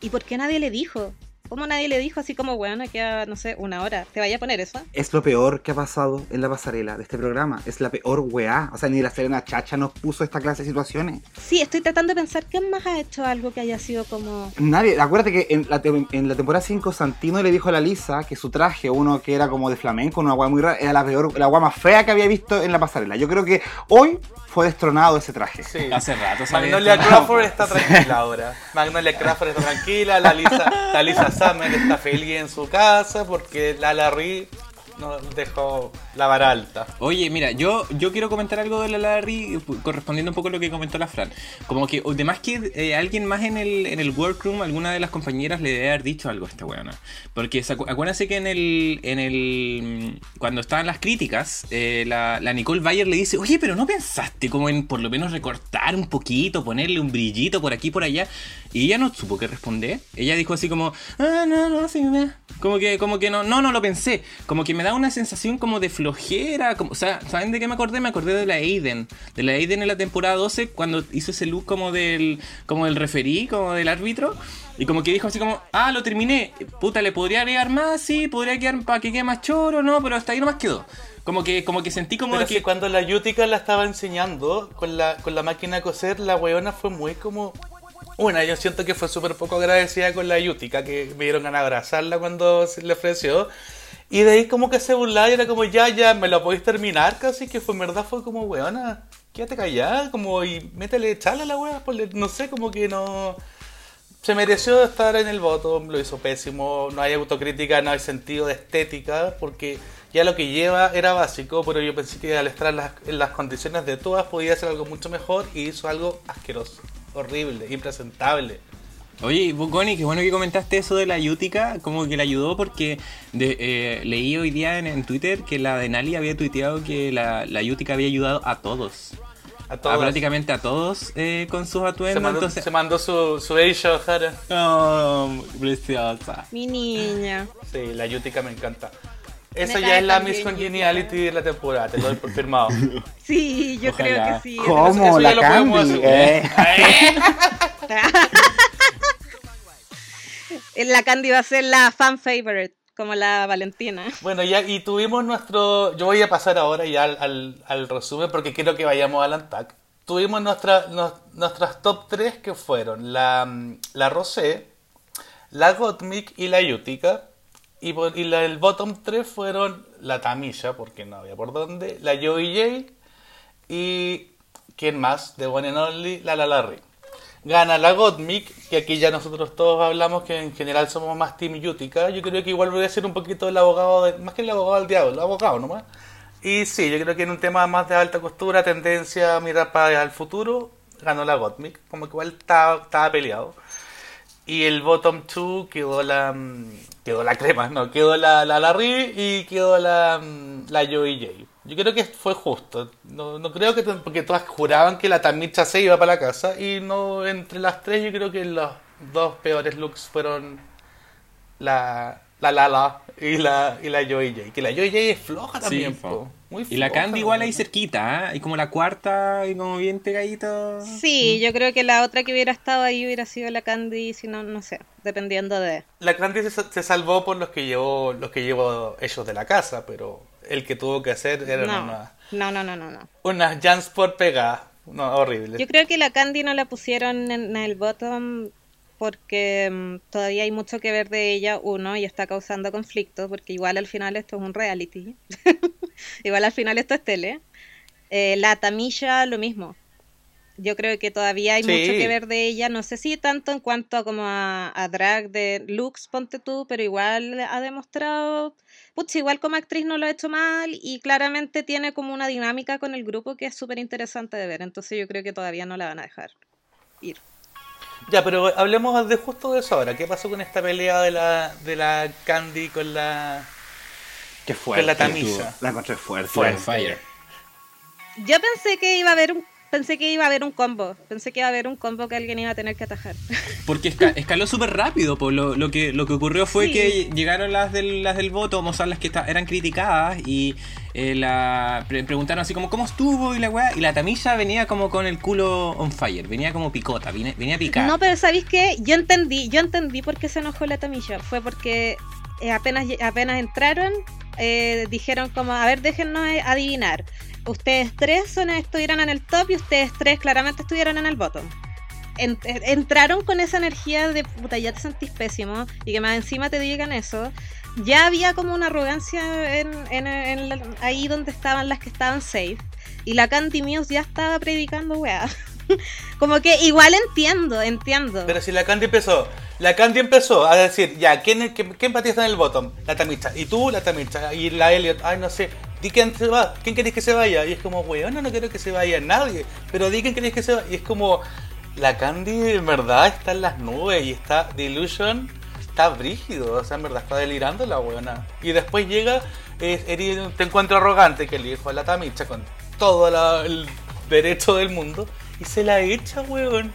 ¿Y por qué nadie le dijo? ¿Cómo nadie le dijo así como, bueno, queda, no sé, una hora? ¿Te vaya a poner eso? Es lo peor que ha pasado en la pasarela de este programa. Es la peor weá. O sea, ni la Serena Chacha nos puso esta clase de situaciones. Sí, estoy tratando de pensar quién más ha hecho algo que haya sido como. Nadie. Acuérdate que en la, en la temporada 5 Santino le dijo a la Lisa que su traje, uno que era como de flamenco, una weá muy rara, era la peor, la weá más fea que había visto en la pasarela. Yo creo que hoy fue destronado ese traje. Sí. Hace rato. Magnolia Crawford está tranquila ahora. Magnolia Crawford está tranquila, la Lisa, la Lisa Summer está feliz en su casa porque la Larry nos dejó la vara alta. Oye, mira, yo, yo quiero comentar algo de la Larry, correspondiendo un poco a lo que comentó la Fran. Como que, además que eh, alguien más en el, en el workroom, alguna de las compañeras le debe haber dicho algo a esta weona. Porque acuérdense que en el, en el. Cuando estaban las críticas, eh, la, la, Nicole Bayer le dice, oye, pero no pensaste como en por lo menos recortar un poquito, ponerle un brillito por aquí por allá. Y ella no supo qué responder. Ella dijo así como, ah, no, no, sí, me. Como que, como que no, no, no lo pensé. Como que me da una sensación como de flojera. Como, o sea, ¿saben de qué me acordé? Me acordé de la Aiden. De la Aiden en la temporada 12, cuando hizo ese look como del, como del referí, como del árbitro. Y como que dijo así como, ah, lo terminé. Puta, ¿le podría agregar más? Sí, podría quedar para que quede más choro, no, pero hasta ahí nomás quedó. Como que, como que sentí como pero que... cuando la Yutica la estaba enseñando con la, con la máquina de coser, la weona fue muy como una, yo siento que fue súper poco agradecida con la Yutica, que me dieron ganas de abrazarla cuando se le ofreció. Y de ahí como que se burlaba y era como, ya, ya, me lo podéis terminar casi, que fue en verdad fue como, weona, quédate callada, como, y métele, echarle a la wea, no sé, como que no... Se mereció estar en el voto, lo hizo pésimo, no hay autocrítica, no hay sentido de estética, porque ya lo que lleva era básico, pero yo pensé que al estar en las, en las condiciones de todas podía hacer algo mucho mejor y hizo algo asqueroso horrible, impresentable. Oye, Connie, qué bueno que comentaste eso de la Yutica, como que le ayudó porque eh, leí hoy día en, Twitter que la de Nali había tuiteado que la, la Yutica había ayudado a todos. A todos. prácticamente a todos eh, con sus atuendos. Se mandó, entonces... se mandó su, su Aisha Oh, preciosa. Mi niña. Sí, la Yutica me encanta. Esa ya es la Miss Congeniality de la temporada, te lo doy por firmado. Sí, yo creo que sí. ¿Cómo? la Candy. Eh. la Candy va a ser la fan favorite, como la Valentina. Bueno, ya, y tuvimos nuestro... Yo voy a pasar ahora ya al, al, resumen porque quiero que vayamos al Antac. Tuvimos nuestra, nuestras top 3 que fueron la, la Rosé, la Gottmik y la Yutica y, el bottom 3 fueron la Tamilla, porque no había por dónde, la Joey J y ¿quién más? De One and Only, la La Larry. Gana la Gottmik, que aquí ya nosotros todos hablamos que en general somos más Team Yutica. Yo creo que igual voy a ser un poquito el abogado, de, más que el abogado del diablo, el abogado nomás. Y sí, yo creo que en un tema más de alta costura, tendencia mirar para el futuro, ganó la Gottmik. Como que igual estaba peleado. Y el bottom 2 quedó la mm, quedó la crema, no, quedó la, la Larry y quedó la, mm, la Joey J. Yo creo que fue justo. No, no creo que porque todas juraban que la Tamicha se iba para la casa y no entre las tres yo creo que los dos peores looks fueron la la Lala y la y la Joey J. Que la Joey J es floja también, y la Candy igual ahí cerquita, ¿eh? Y como la cuarta y como bien pegadito. Sí, yo creo que la otra que hubiera estado ahí hubiera sido la Candy, si no, no sé, dependiendo de... La Candy se, salvó por los que llevó los que llevó ellos de la casa, pero el que tuvo que hacer era no. una... No, no, no, no, no. Unas Jansport pegadas. No, horrible. Yo creo que la Candy no la pusieron en el bottom porque mm, todavía hay mucho que ver de ella, uno, y está causando conflictos, porque igual al final esto es un reality. igual al final esto es tele. Eh, la Tamilla, lo mismo. Yo creo que todavía hay mucho que ver de ella, no sé si tanto en cuanto a como a, drag de looks, ponte tú, pero igual ha demostrado, putz, igual como actriz no lo ha hecho mal y claramente tiene como una dinámica con el grupo que es súper interesante de ver, entonces yo creo que todavía no la van a dejar ir. Ya, pero hablemos de justo de eso ahora. ¿Qué pasó con esta pelea de la, de la Candy con la. Qué fuerte. Con la tamisa. La encontré fuerte. Fire. Fire. Yo pensé que iba a haber un pensé que iba a haber un combo. Pensé que iba a haber un combo que alguien iba a tener que atajar. Porque escaló súper rápido. Pues lo, lo, que, lo que ocurrió fue que llegaron las del, las del voto, vamos a las que eran criticadas y eh, la preguntaron así como, ¿cómo estuvo? Y la weá. Y la tamilla venía como con el culo on fire. Venía como picota, venía, venía picada. No, pero ¿sabéis qué? Yo entendí, yo entendí por qué se enojó la tamilla. Fue porque eh, apenas, apenas entraron, eh, dijeron como, a ver, déjennos adivinar ustedes tres son, estuvieron en el top y ustedes tres claramente estuvieron en el bottom. entraron con esa energía de puta, ya te sentís pésimo y que más encima te digan eso. Ya había como una arrogancia ahí donde estaban las que estaban safe. Y la Candy Muse ya estaba predicando, weá. como que igual entiendo, entiendo. Pero si la Candy empezó, la Candy empezó a decir, ya, ¿quién, quién, quién está en el bottom? La Tamicha. Y tú, la Tamicha. Y la Elliot, ay, no sé. Di quién se va, quién querés que se vaya. Y es como, weón, no, no quiero que se vaya nadie. Pero di quién querés que se vaya. Y es como, la Candy en verdad está en las nubes y está Delusion, está brígido. O sea, en verdad está delirando la weona. Y después llega, eri- te encuentro arrogante, que el hijo de la Tamicha con todo la- el derecho del mundo. Y se la echa, weón.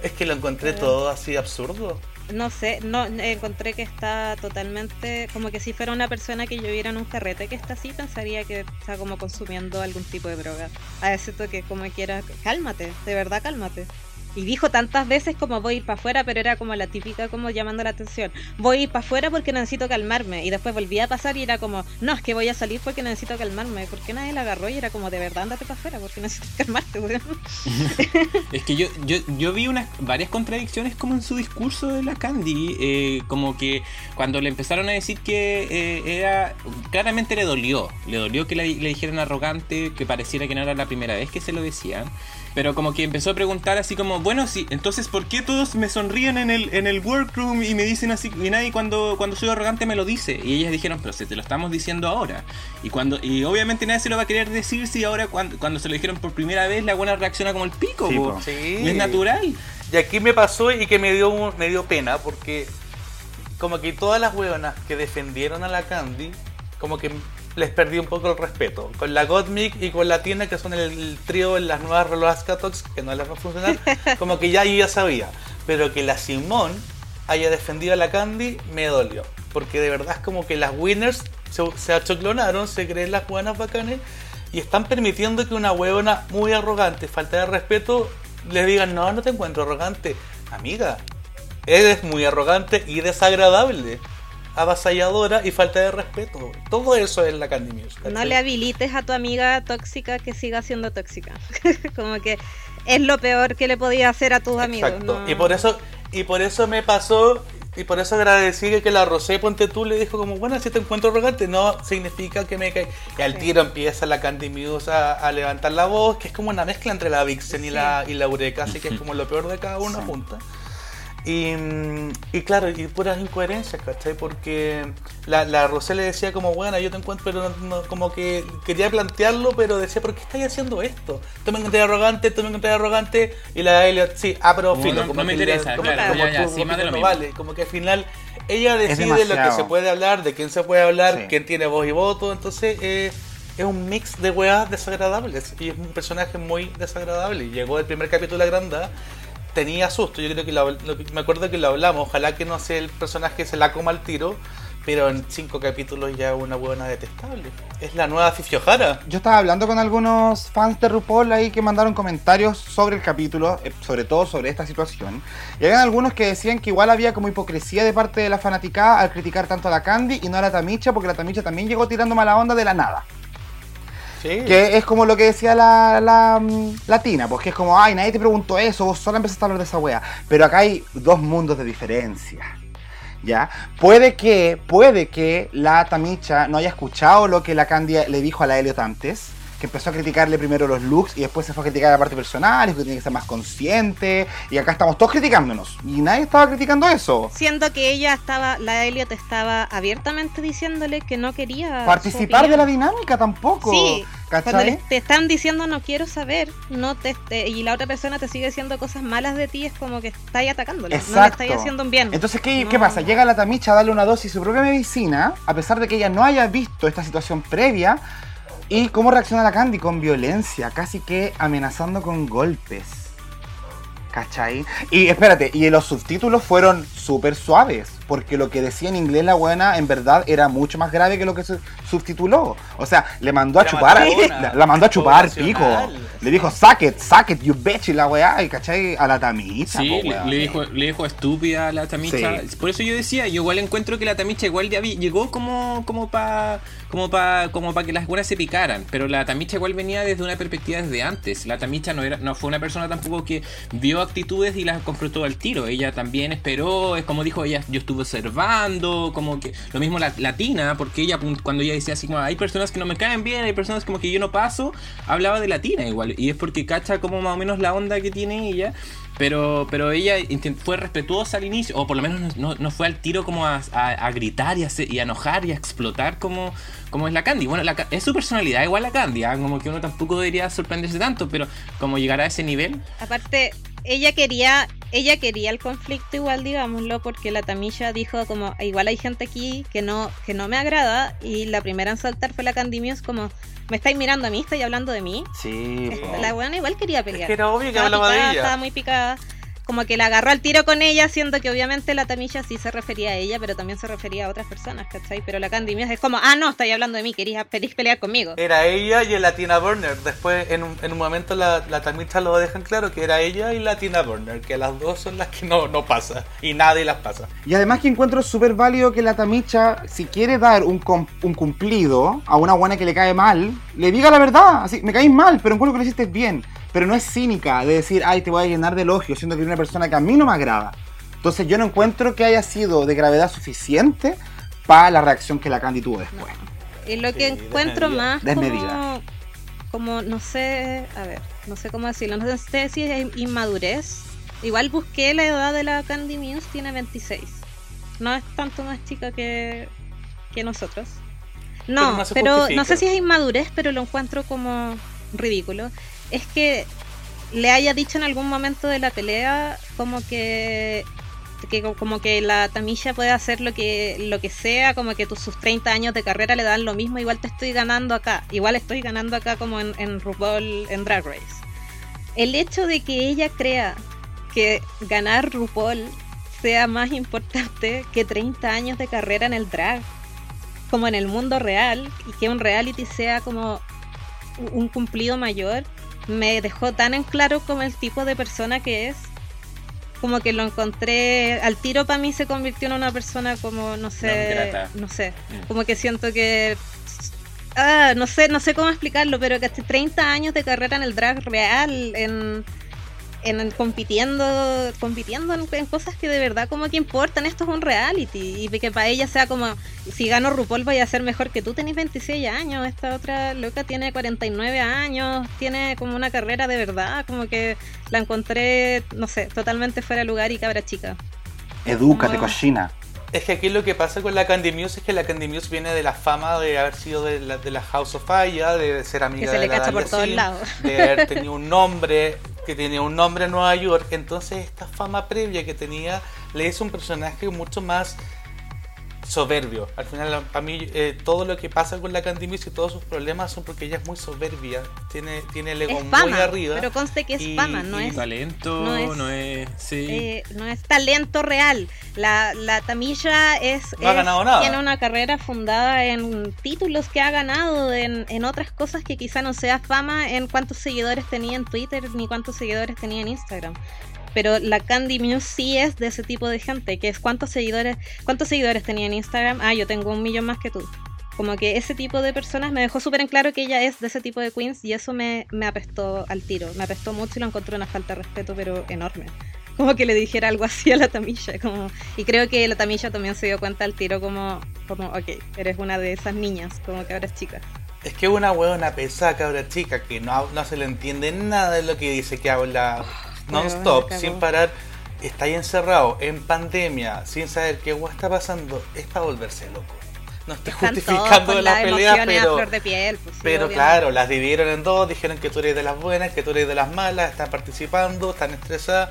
Es que lo encontré todo así absurdo. No sé, no encontré que está totalmente como que si fuera una persona que yo viera en un carrete que está así, pensaría que está como consumiendo algún tipo de droga. A ese toque, como quiera, cálmate, de verdad cálmate. Y dijo tantas veces como voy a ir para afuera, pero era como la típica como llamando la atención. Voy a ir para afuera porque necesito calmarme. Y después volvía a pasar y era como, no, es que voy a salir porque necesito calmarme. ¿Por qué nadie la agarró? Y era como, de verdad, andate para afuera porque necesitas calmarte, weón. Es que yo, yo, yo vi unas varias contradicciones como en su discurso de la Candy, eh, como que cuando le empezaron a decir que eh, era, claramente le dolió, le dolió que le, le dijeran arrogante, que pareciera que no era la primera vez que se lo decían, pero como que empezó a preguntar así como, bueno, sí, entonces ¿por qué todos me sonríen en el, en el workroom y me dicen así, y nadie cuando, cuando soy arrogante me lo dice? Y ellas dijeron, pero si te lo estamos diciendo ahora. Y cuando y obviamente nadie se lo va a querer decir si ahora cuando, cuando se lo dijeron por primera vez la buena reacciona como el pico. Sí, po. po. Sí. Y es natural. Y aquí me pasó y que me dio, me dio pena porque como que todas las hueonas que defendieron a la Candy, como que les perdí un poco el respeto. Con la Gottmik y con la Tina, que son el, el trío en las nuevas Rolas Catox, que no les va a funcionar, como que ya yo ya sabía. Pero que la Simón haya defendido a la Candy me dolió. Porque de verdad es como que las winners se, se achoclonaron, se creen las buenas bacanes y están permitiendo que una huevona muy arrogante, falta de respeto, les digan, no, no te encuentro arrogante. Amiga, eres muy arrogante y desagradable, avasalladora y falta de respeto. Todo eso es la Candy Muse. No le habilites a tu amiga tóxica que siga siendo tóxica. como que es lo peor que le podía hacer a tus amigos. Exacto. no- Y por eso, y por eso me pasó, y por eso agradecí que la Rosé Ponte tú le dijo como, bueno, si te encuentro arrogante, no significa que me cae. Y al Sí. tiro empieza la Candy Muse a, a levantar la voz, que es como una mezcla entre la Vixen y la, y la Eureka, así que es como lo peor de cada una Sí. junta. Y, y claro, y puras incoherencias, ¿cachai? Porque la, la Rosé le decía como, bueno, yo te encuentro, pero no- no- como que quería plantearlo, pero decía, ¿por qué estáis haciendo esto? Tú me encontré arrogante, tú me encontré arrogante, y la Elliot, sí, ah, pero No, filo, no- como no me que interesa, como, claro, como ya, ya, tu sí, más de opinión lo no mismo. vale, como que al final ella decide lo que se puede hablar, de quién se puede hablar, Sí. quién tiene voz y voto, entonces eh, es un mix de weas desagradables, y es un personaje muy desagradable, y llegó el primer capítulo de la granda tenía susto. Yo creo que lo- me acuerdo que lo hablamos. Ojalá que no sea el personaje se la coma al tiro. Pero en cinco capítulos ya una buena detestable. Es la nueva Fifi O'Hara. Yo estaba hablando con algunos fans de RuPaul ahí que mandaron comentarios sobre el capítulo, eh, sobre todo sobre esta situación. Y algunos que decían que igual había como hipocresía de parte de la fanaticada al criticar tanto a la Candy y no a la Tamicha, porque la Tamicha también llegó tirando mala onda de la nada. Que es como lo que decía la, la, mm, la Tina, pues es como, ay, nadie te preguntó eso, vos solo empezaste a hablar de esa wea. Pero acá hay dos mundos de diferencia. ¿Ya? Puede que, puede que la Tamicha no haya escuchado lo que la Candy le dijo a la Elliot antes, que empezó a criticarle primero los looks y después se fue a criticar la parte personal, que tiene que ser más consciente, y acá estamos todos criticándonos, y nadie estaba criticando eso. Siendo que ella estaba, la Elliot estaba abiertamente diciéndole que no quería Participar de la dinámica tampoco. Sí, cuando te están diciendo no quiero saber, no te, te- y la otra persona te sigue diciendo cosas malas de ti, es como que estáis atacándola, no le Exacto. estáis haciendo un bien. Entonces, ¿qué, No. ¿qué pasa? Llega la Tamicha a darle una dosis de su propia medicina, a pesar de que ella no haya visto esta situación previa. ¿Y cómo reacciona la Candy? Con violencia, casi que amenazando con golpes. ¿Cachai? Y espérate, y los subtítulos fueron súper suaves, porque lo que decía en inglés la buena en verdad era mucho más grave que lo que se subtituló. O sea, le mandó a chupar, matona, la, la mandó a chupar pico. Le dijo, suck it, suck it, you bitch, y la weá, y cachai, a la Tamicha. Sí, po, le, weón. le dijo, le dijo estúpida a la Tamicha. Sí. Por eso yo decía, yo igual encuentro que la Tamicha igual ya vi- llegó como como para como pa, como pa que las buenas se picaran, pero la Tamicha igual venía desde una perspectiva desde antes. La Tamicha no era no fue una persona tampoco que vio actitudes y las confrontó al tiro. Ella también esperó es como dijo ella, yo estuve observando, como que lo mismo la latina, porque ella cuando ella decía así como hay personas que no me caen bien, hay personas como que yo no paso, hablaba de latina igual, y es porque cacha como más o menos la onda que tiene ella. Pero, pero ella fue respetuosa al inicio, o por lo menos no, no fue al tiro como a, a, gritar y a, y a, enojar y a explotar como, como es la Candy. Bueno, la, es su personalidad igual la Candy, ¿ah? como que uno tampoco debería sorprenderse tanto, pero como llegar a ese nivel. Aparte, ella quería ella quería el conflicto igual digámoslo porque la Tamilla dijo como igual hay gente aquí que no que no me agrada y la primera en saltar fue la Candy Muse como me estáis mirando a mí, estáis hablando de mí. Sí. La buena igual quería pelear. era obvio que hablaba de ella. Estaba muy picada como que la agarró al tiro con ella, siendo que obviamente la Tamilla sí se refería a ella, pero también se refería a otras personas, ¿cachai? Pero la Candy Muse es como, ah, no, estáis hablando de mí, querías, pelear conmigo. Era ella y la Tina Burner. Después, en un, en un momento, la, la Tamilla lo dejan claro que era ella y la Tina Burner, que las dos son las que no, no pasa y nadie las pasa. Y además que encuentro súper válido que la Tamicha, si quiere dar un, un cumplido a una buena que le cae mal, le diga la verdad, así, me caes mal, pero encuentro que lo hiciste bien pero no es cínica de decir, ay, te voy a llenar de elogios, siendo que es una persona que a mí no me agrada. Entonces yo no encuentro que haya sido de gravedad suficiente para la reacción que la Candy tuvo después. Y lo que encuentro más como, como, no sé, a ver, no sé cómo decirlo, no sé si es inmadurez. Igual busqué la edad de la Candy Muse, tiene 26. No es tanto más chica que, que nosotros. No, pero no sé si es inmadurez, pero lo encuentro como ridículo es que le haya dicho en algún momento de la pelea como que, como que la Tamilla puede hacer lo que lo que sea, como que tus, sus 30 años de carrera le dan lo mismo, igual te estoy ganando acá, igual estoy ganando acá como en, en RuPaul, en Drag Race. El hecho de que ella crea que ganar RuPaul sea más importante que 30 años de carrera en el drag, como en el mundo real, y que un reality sea como un cumplido mayor, me dejó tan en claro como el tipo de persona que es. Como que lo encontré al tiro para mí se convirtió en una persona como no sé, no, sé, mm. como que siento que ah, no sé, no sé cómo explicarlo, pero que hace 30 años de carrera en el drag real en en compitiendo compitiendo en, cosas que de verdad como que importan. Esto es un reality y que para ella sea como si gano RuPaul voy a ser mejor que tú. Tenés 26 años esta otra loca tiene 49 años tiene como una carrera de verdad como que la encontré no sé totalmente fuera de lugar y cabra chica. Edúcate cochina. Es que aquí lo que pasa con la Candy Muse es que la Candy Muse viene de la fama de haber sido de la, de la House of Fire, de ser amiga que se de le cacha por todos lados. de haber tenido un nombre, que tenía un nombre en Nueva York. Entonces esta fama previa que tenía le hizo un personaje mucho más soberbio. Al final, para mí, eh, todo lo que pasa con la Candy Muse y todos sus problemas son porque ella es muy soberbia. Tiene, tiene el ego muy arriba. Pero conste que es fama, no es. Talento, no es. No es, sí. Eh, no es talento real. La, la Tamilla es. No ha ganado nada. Tiene una carrera fundada en títulos que ha ganado, en, en otras cosas que quizá no sea fama, en cuántos seguidores tenía en Twitter ni cuántos seguidores tenía en Instagram pero la Candy Muse sí es de ese tipo de gente, que es cuántos seguidores, cuántos seguidores tenía en Instagram, ah, yo tengo un millón más que tú. Como que ese tipo de personas me dejó súper en claro que ella es de ese tipo de queens y eso me, me apestó al tiro, me apestó mucho y lo encontré una falta de respeto, pero enorme. Como que le dijera algo así a la Tamilla, como, y creo que la Tamilla también se dio cuenta al tiro como, como, ok, eres una de esas niñas, como que ahora es chica. Es que una huevona pesada cabra chica que no, no se le entiende nada de lo que dice que habla non-stop, sin parar, está ahí encerrado en pandemia, sin saber qué agua está pasando, es para volverse loco. No estoy justificando la, pelea, pero, pues pero claro, las dividieron en dos, dijeron que tú eres de las buenas, que tú eres de las malas, están participando, están estresadas.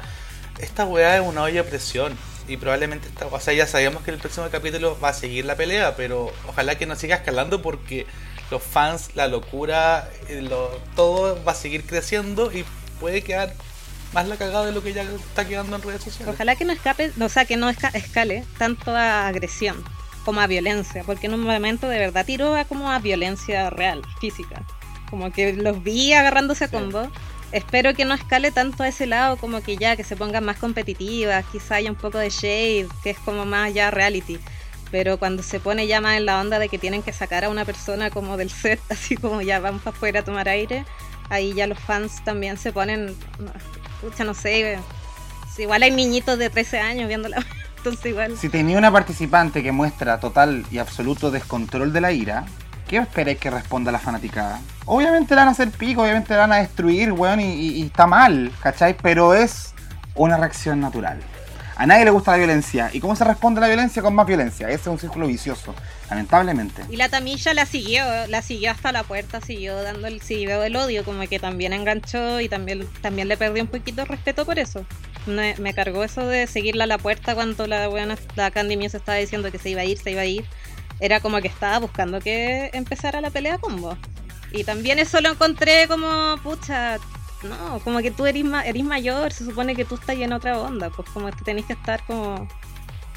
Esta weá es una olla de presión. Y probablemente, esta, o sea, ya sabíamos que el próximo capítulo va a seguir la pelea, pero ojalá que no siga escalando porque los fans, la locura, eh, todo va a seguir creciendo y puede quedar más la cagada de lo que ya está quedando en redes sociales. Ojalá que no escape, o sea, que no escale tanto a agresión como a violencia, porque en un momento de verdad tiró a como a violencia real, física. Como que los vi agarrándose a combo. Espero que no escale tanto a ese lado, como que ya que se pongan más competitivas, quizá haya un poco de shade, que es como más ya reality. Pero cuando se pone ya más en la onda de que tienen que sacar a una persona como del set, así como ya vamos para afuera a tomar aire, ahí ya los fans también se ponen Escucha, no sé. igual hay niñitos de 13 años viéndola. Entonces igual. Si tenía una participante que muestra total y absoluto descontrol de la ira, ¿qué esperáis que responda la fanaticada? Obviamente la van a hacer pico, obviamente la van a destruir, weón, y, y- y está mal, ¿cachai? Pero es una reacción natural. A nadie le gusta la violencia. ¿Y cómo se responde a la violencia? Con más violencia. Ese es un círculo vicioso, lamentablemente. Y la Tamilla la siguió, la siguió hasta la puerta, siguió dando el siguió el odio, como que también enganchó y también, también le perdió un poquito de respeto por eso. Me, me cargó eso de seguirla a la puerta cuando la buena, la Candy Muse estaba diciendo que se iba a ir, se iba a ir. Era como que estaba buscando que empezara la pelea con vos. Y también eso lo encontré como, pucha, no, como que tú eres, ma- eres mayor, se supone que tú estás en otra onda, pues como que tenés que estar como... no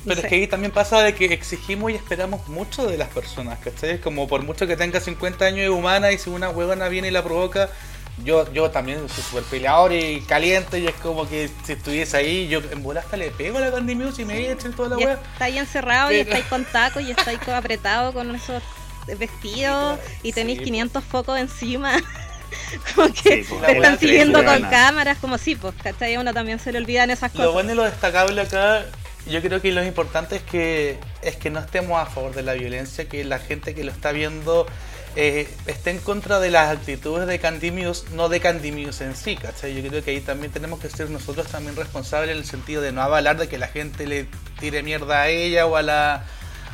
Pero sé. es que ahí también pasa de que exigimos y esperamos mucho de las personas, ¿cachai? Como por mucho que tenga 50 años de humana y si una huevona viene y la provoca, yo, yo también soy súper peleador y caliente y es como que si estuviese ahí, yo en bola hasta le pego a la Candy Muse y me echen toda la Y wea. está ahí encerrado y Pero- está ahí con tacos y está ahí co- apretado con esos vestidos y tenéis Sí, 500 focos encima. como que Sí, pues, te están siguiendo con buena. cámaras, como sí, pues, ¿cachai? A uno también se le olvidan esas Lo cosas. bueno y lo destacable acá, yo creo que lo importante es que es que no estemos a favor de la violencia, que la gente que lo está viendo eh, esté en contra de las actitudes de Candy Muse, no de Candy Muse en sí, ¿cachai? Yo creo que ahí también tenemos que ser nosotros también responsables en el sentido de no avalar de que la gente le tire mierda a ella o a la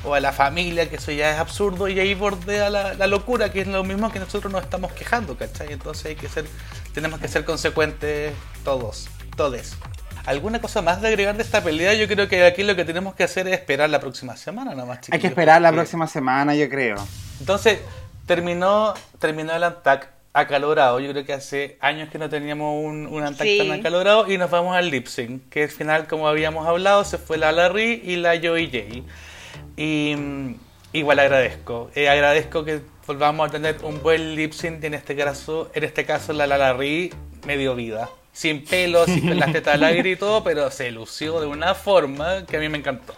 o a la familia, que eso ya es absurdo y ahí bordea la, la locura, que es lo mismo que nosotros nos estamos quejando, ¿cachai? Entonces hay que ser, tenemos que ser consecuentes todos, todes. ¿Alguna cosa más de agregar de esta pelea? Yo creo que aquí lo que tenemos que hacer es esperar la próxima semana, nada más Hay que chiquillos, esperar la próxima semana, yo creo. Entonces, terminó, terminó el Antac acalorado. Yo creo que hace años que no teníamos un, un Antac Sí. tan acalorado y nos vamos al lip sync, que al final, como habíamos hablado, se fue la Larry y la Joey J. Y mm, igual agradezco. Eh, agradezco que volvamos a tener un buen lip sync en este caso, en este caso la Larry me dio vida. Sin pelos, sin las tetas al aire y todo, pero se lució de una forma que a mí me encantó.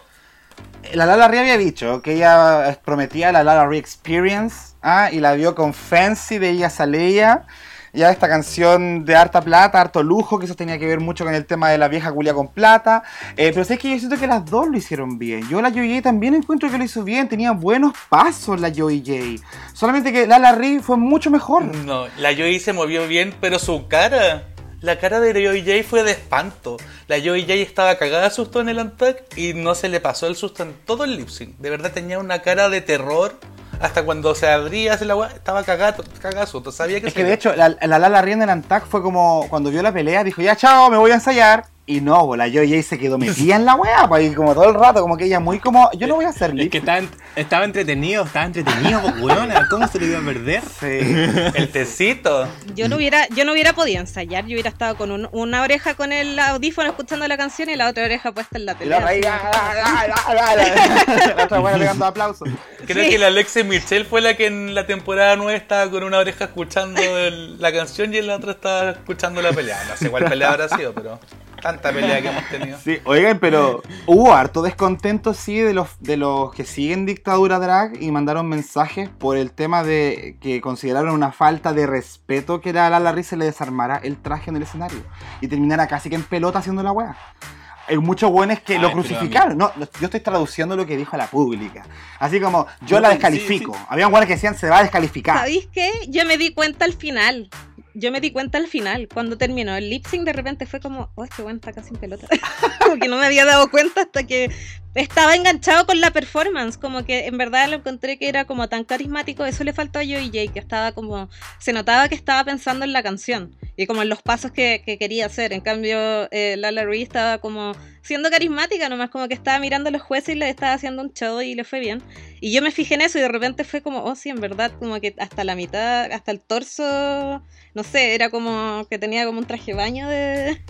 La Lala Ri había dicho que ella prometía la Lala Ri Experience, ah, y la vio con Fancy de ella Saleya. Ya esta canción de harta plata, harto lujo, que eso tenía que ver mucho con el tema de la vieja culia con plata. Eh, pero sé que yo siento que las dos lo hicieron bien. Yo la Joey J también encuentro que lo hizo bien, tenía buenos pasos la Joey J. Solamente que Lala Ri fue mucho mejor. No, la Joy se movió bien, pero su cara. La cara de Joy J fue de espanto. La Joy J estaba cagada de susto en el Antac y no se le pasó el susto en todo el lip sync. De verdad tenía una cara de terror. Hasta cuando se abría la agua, estaba de susto. Sabía que Es se que de hecho, la, la Lala Ri en el Antac fue como cuando vio la pelea, dijo, ya chao, me voy a ensayar. Y no, bo, la Joey J se quedó metida en la weá, pues, y como todo el rato, como que ella muy como, yo no voy a hacer Es que estaba, estaba entretenido, estaba entretenido, pues, weona. ¿Cómo se lo iba a perder? Sí. El tecito. Yo no hubiera, yo no hubiera podido ensayar, yo hubiera estado con un- una oreja con el audífono escuchando la canción y la otra oreja puesta en la Y la otra la buena pegando aplausos. Creo Sí. que la Alexis Michelle fue la que en la temporada 9 estaba con una oreja escuchando el- la canción y en la otra estaba escuchando la pelea. No sé cuál pelea habrá sido, pero tanta pelea que hemos tenido. Sí, oigan, pero hubo harto descontento, sí, de los, de los que siguen dictadura drag y mandaron mensajes por el tema de que consideraron una falta de respeto que a la Larry se le desarmara el traje en el escenario y terminara casi que en pelota haciendo la weá. Hay muchos buenos que Ay, lo crucificaron. No, no, yo estoy traduciendo lo que dijo la pública. Así como, yo la Sí, descalifico. sí. Había buenos que decían, se va a descalificar. ¿Sabéis qué? Yo me di cuenta al final. Yo me di cuenta al final. Cuando terminó el lip sync, de repente fue como, oh, este weón está casi en pelota. como que no me había dado cuenta hasta que estaba enganchado con la performance. Como que en verdad lo encontré que era como tan carismático. Eso le faltó a Joey J, que estaba como. Se notaba que estaba pensando en la canción y como en los pasos que, que quería hacer. En cambio, eh, Lala Ree estaba como siendo carismática, nomás como que estaba mirando a los jueces y le estaba haciendo un show y le fue bien. Y yo me fijé en eso y de repente fue como, oh sí, en verdad, como que hasta la mitad, hasta el torso, no sé, era como que tenía como un traje baño de,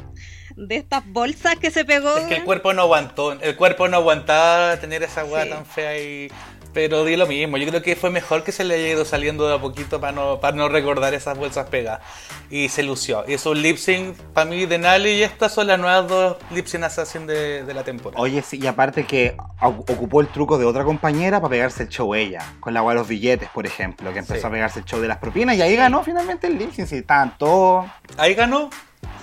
de estas bolsas que se pegó. Es que el cuerpo no aguantó, el cuerpo no aguantaba tener esa weá Sí. tan fea y... Pero di lo mismo, yo creo que fue mejor que se le haya ido saliendo de a poquito para no, para no recordar esas bolsas pegadas. Y se lució. Y es un lip sync para mí de Nali y estas son las nuevas dos lip sync assassin de, de la temporada. Oye, sí, y aparte que ocupó el truco de otra compañera para pegarse el show ella, con la weá de los billetes, por ejemplo, que empezó Sí. a pegarse el show de las propinas y ahí ganó finalmente el lip sync, sí, estaban todos... Ahí ganó.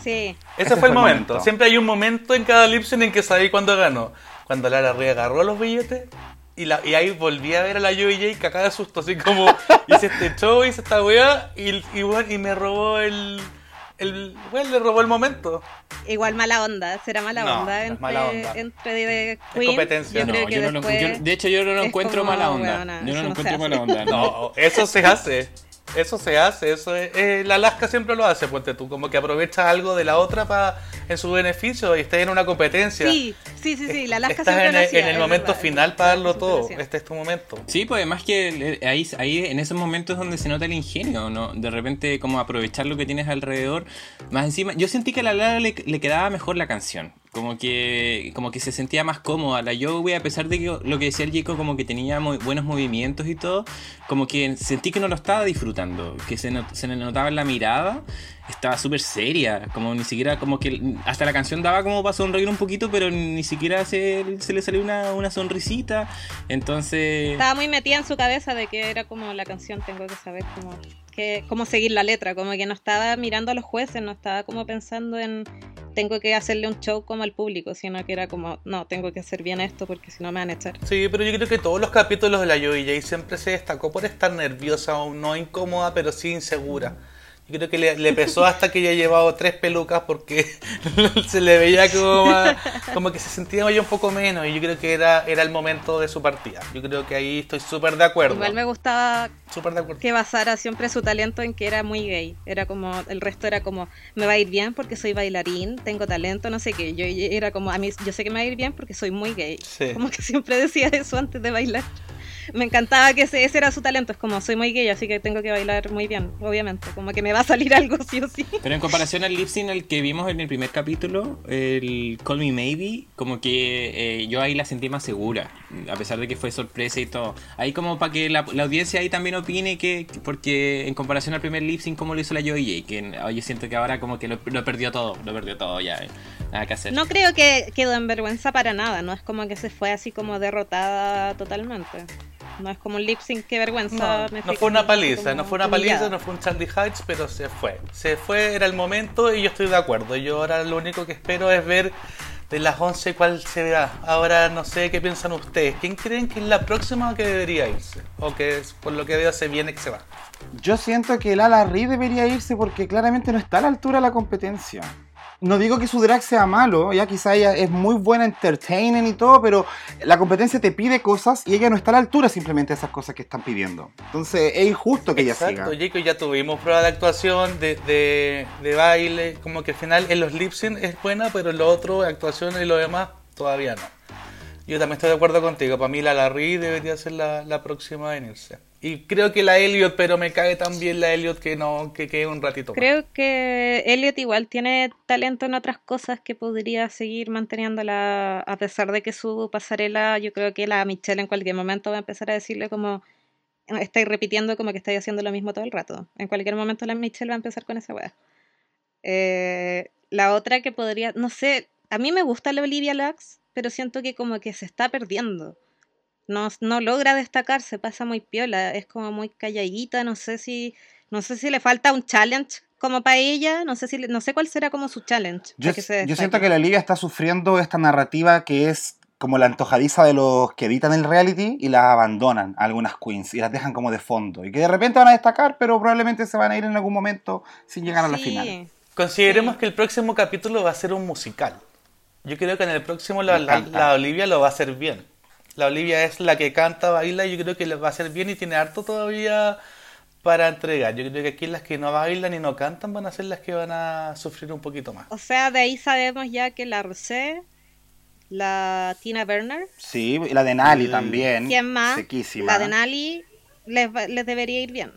Sí. Ese, fue el momento. momento. Siempre hay un momento en cada lip sync en que sabéis cuándo ganó. cuando Lara Rey agarró los billetes y, la, y ahí volví a ver a la Joey cagada de susto, así como hice este show, hice esta weá y, y, bueno, y me robó el, el. Bueno, le robó el momento. Igual mala onda, será mala No, onda entre, mala onda. entre de Es competencia, Yo no, creo que yo no lo- después yo- de hecho, yo no lo encuentro como, mala onda. yo no lo encuentro mala onda. No, eso se hace. Eso se hace, eso es, eh, la Alaska siempre lo hace, ponte tú, como que aprovecha algo de la otra para en su beneficio y está en una competencia. Sí, sí, sí, sí, la Alaska Estás siempre en lo el, hacía, en el es momento verdad, final para darlo todo. Este es tu momento. Sí, pues además que eh, ahí, ahí en esos momentos donde se nota el ingenio, ¿no? De repente como aprovechar lo que tienes alrededor. Más encima, yo sentí que a la Lara le, le quedaba mejor la canción. Como que, como que se sentía más cómoda. La Joey, a pesar de que lo que decía el Jacob, como que tenía muy buenos movimientos y todo, como que sentí que no lo estaba disfrutando. Que se, se le notaba en la mirada. Estaba súper seria. Como ni siquiera, como que hasta la canción daba como para sonreír un poquito, pero ni siquiera se, se le salió una, una sonrisita. Entonces... Estaba muy metida en su cabeza de que era como la canción, tengo que saber cómo, que, cómo seguir la letra, como que no estaba mirando a los jueces, no estaba como pensando en tengo que hacerle un show como al público, sino que era como, no, tengo que hacer bien esto porque si no me van a echar. Sí, pero yo creo que todos los capítulos de la Joey J siempre se destacó por estar nerviosa o no incómoda, pero sí insegura. Yo creo que le, le pesó hasta que ya llevaba tres pelucas porque se le veía como, como que se sentía ya un poco menos y yo creo que era, era el momento de su partida. Yo creo que ahí estoy súper de acuerdo. Igual me gustaba Súper de acuerdo. que basara siempre su talento en que era muy gay. Era como, el resto era como, me va a ir bien porque soy bailarín, tengo talento, no sé qué. Yo era como, a mí, yo sé que me va a ir bien porque soy muy gay. Sí. Como que siempre decía eso antes de bailar. Me encantaba que ese, ese era su talento, es como, soy muy gay, así que tengo que bailar muy bien, obviamente. Como que me va a salir algo sí o sí. Pero en comparación al lip sync al que vimos en el primer capítulo, el Call Me Maybe, como que eh, yo ahí la sentí más segura, a pesar de que fue sorpresa y todo. Ahí como para que la, la audiencia ahí también opine que, porque en comparación al primer lip sync como lo hizo la Joey J, que oh, yo siento que ahora como que lo, lo perdió todo, lo perdió todo ya, eh, nada que hacer. No creo que quedó en vergüenza para nada, no es como que se fue así como derrotada totalmente. No es como un lip sync que vergüenza. No, me no fui fue una paliza, no fue una paliza, no fue un Charlie Heights, pero se fue. Se fue, era el momento y yo estoy de acuerdo. Yo ahora lo único que espero es ver de las 11 cuál se verá. Ahora no sé qué piensan ustedes. ¿Quién creen que es la próxima que debería irse? O que es- por lo que veo se viene que se va. Yo siento que el Ala Ri debería irse porque claramente no está a la altura de la competencia. No digo que su drag sea malo, ya quizá ella es muy buena entertainer y todo, pero la competencia te pide cosas y ella no está a la altura simplemente de esas cosas que están pidiendo. Entonces es injusto que ella Exacto, siga. Jacob, ya tuvimos prueba de actuación, de, de, de baile, como que al final en los lip sync es buena, pero en lo otro, actuación y lo demás, todavía no. Yo también estoy de acuerdo contigo, para mí la Larry debería ser la, la próxima en irse. Y creo que la Elliot, pero me cae también la Elliot que no, que quede un ratito más. Creo que Elliot igual tiene talento en otras cosas que podría seguir manteniéndola a pesar de que su pasarela, yo creo que la Michelle en cualquier momento va a empezar a decirle como estáis repitiendo como que estáis haciendo lo mismo todo el rato. En cualquier momento la Michelle va a empezar con esa weá. Eh, la otra que podría, no sé, a mí me gusta la Olivia Lux, pero siento que como que se está perdiendo. No, no logra destacar, se pasa muy piola, es como muy calladita, no sé si no sé si le falta un challenge como para ella, no sé si le- no sé cuál será como su challenge. Yo, para que se yo destaque. siento que la Olivia está sufriendo esta narrativa que es como la antojadiza de los que editan el reality y las abandonan a algunas queens y las dejan como de fondo. Y que de repente van a destacar, pero probablemente se van a ir en algún momento sin llegar a la Sí, final. Consideremos Sí. que el próximo capítulo va a ser un musical. Yo creo que en el próximo la, la Olivia lo va a hacer bien. La Olivia es la que canta, baila y yo creo que lo va a hacer bien y tiene harto todavía para entregar. Yo creo que aquí las que no bailan y no cantan van a ser las que van a sufrir un poquito más. O sea, de ahí sabemos ya que la Rosé, la Tina Werner, Sí, y la de Nali Mm. también. ¿quién más? Sequísima. La de Nali les, va- les debería ir bien.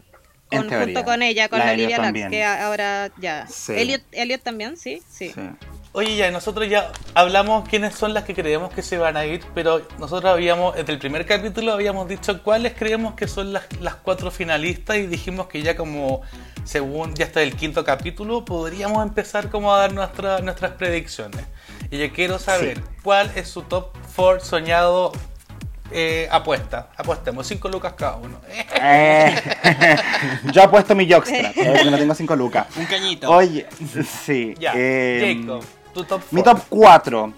En Con- junto con ella, con La Olivia Lux, que ahora ya. Sí. Elliot, Elliot también, sí, sí. Sí. Oye, ya nosotros ya hablamos quiénes son las que creemos que se van a ir, pero nosotros habíamos, desde el primer capítulo habíamos dicho cuáles creemos que son las, las cuatro finalistas y dijimos que ya como, según ya está el quinto capítulo, podríamos empezar como a dar nuestra- nuestras predicciones. Y yo quiero saber cuál es su top 4 soñado eh, apuesta. Apostemos 5 lucas cada uno. Eh, yo apuesto mi Jockstra, eh, porque no tengo 5 lucas. Un cañito. Oye, sí. ya, eh, Jacob, tu top 4. Mi top 4.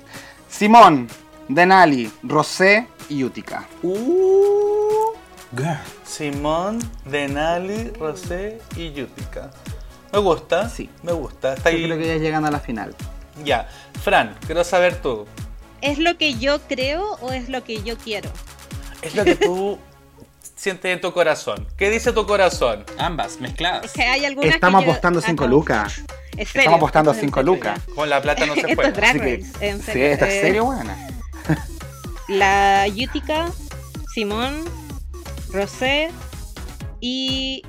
Simón, Denali, Rosé y Utica. Uh, girl. Simón, Denali, Rosé y Yutica. Me gusta. Sí. Me gusta. Está Yo ahí. creo que ya llegan a la final. Ya. Fran, quiero saber tú. ¿Es lo que yo creo o es lo que yo quiero? Es lo que tú sientes en tu corazón. ¿Qué dice tu corazón? Ambas, mezcladas. Es que hay algunas Estamos que yo- apostando Ah, 5 no. lucas. Es serio, Estamos apostando esto es en 5 serio, lucas. Con la plata no se Esto es drag que, en sí, serio. ¿esta es Eh, serio, buena? La Yutica, Simón, Rosé y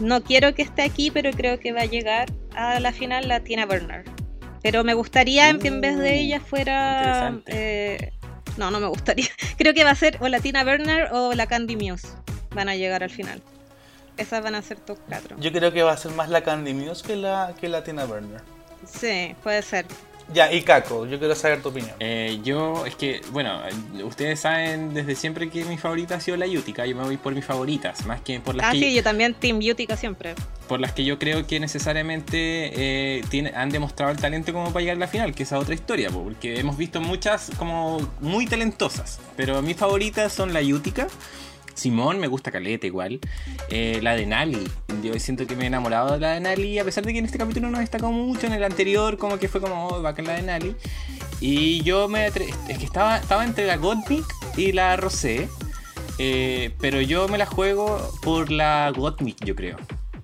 no quiero que esté aquí, pero creo que va a llegar a la final la Tina Burner. Pero me gustaría que en vez de ella fuera... eh, no, no me gustaría. Creo que va a ser o la Tina Burner o la Candy Muse. Van a llegar al final. Esas van a ser top 4. Yo creo que va a ser más la Candy Muse que la, que la Tina Burner. Sí, puede ser. Ya, y Caco, yo quiero saber tu opinión. Eh, yo, es que, bueno, ustedes saben desde siempre que mi favorita ha sido la Yutica. Yo me voy por mis favoritas, más que por las Ah, que sí, yo también Team Yutica siempre. por las que yo creo que necesariamente eh, tiene- han demostrado el talento como para llegar a la final, que esa es otra historia, po, porque hemos visto muchas como muy talentosas, pero mis favoritas son la Yutica, Simón, me gusta Caleta igual, eh, la de Nali, yo siento que me he enamorado de la de Nali, a pesar de que en este capítulo no destacó mucho, en el anterior como que fue como oh, bacán la de Nali, y yo me es que estaba, estaba entre la Gottmik y la Rosé, eh, pero yo me la juego por la Gottmik, yo creo.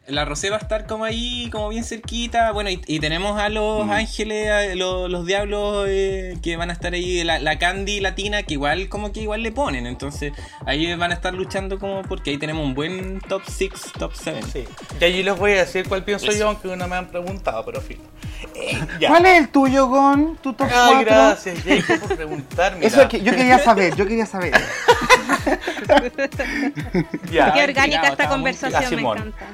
La Rosé va a estar como ahí, como bien cerquita. Bueno, y, y tenemos a los ángeles, a los, los diablos eh, que van a estar ahí, la, la Candy latina, que igual como que igual le ponen. Entonces ahí van a estar luchando como porque ahí tenemos un buen top 6, top 7. Sí. Y allí les voy a decir cuál pienso Eso. yo, aunque no me han preguntado, pero filo. Eh. ¿Cuál es el tuyo, Gon? ¿Tu top 4? Ay, gracias, Jacob, por preguntar. Mira. Eso es que yo quería saber, yo quería saber. Ya. Qué Ah, orgánica esta conversación, me encanta.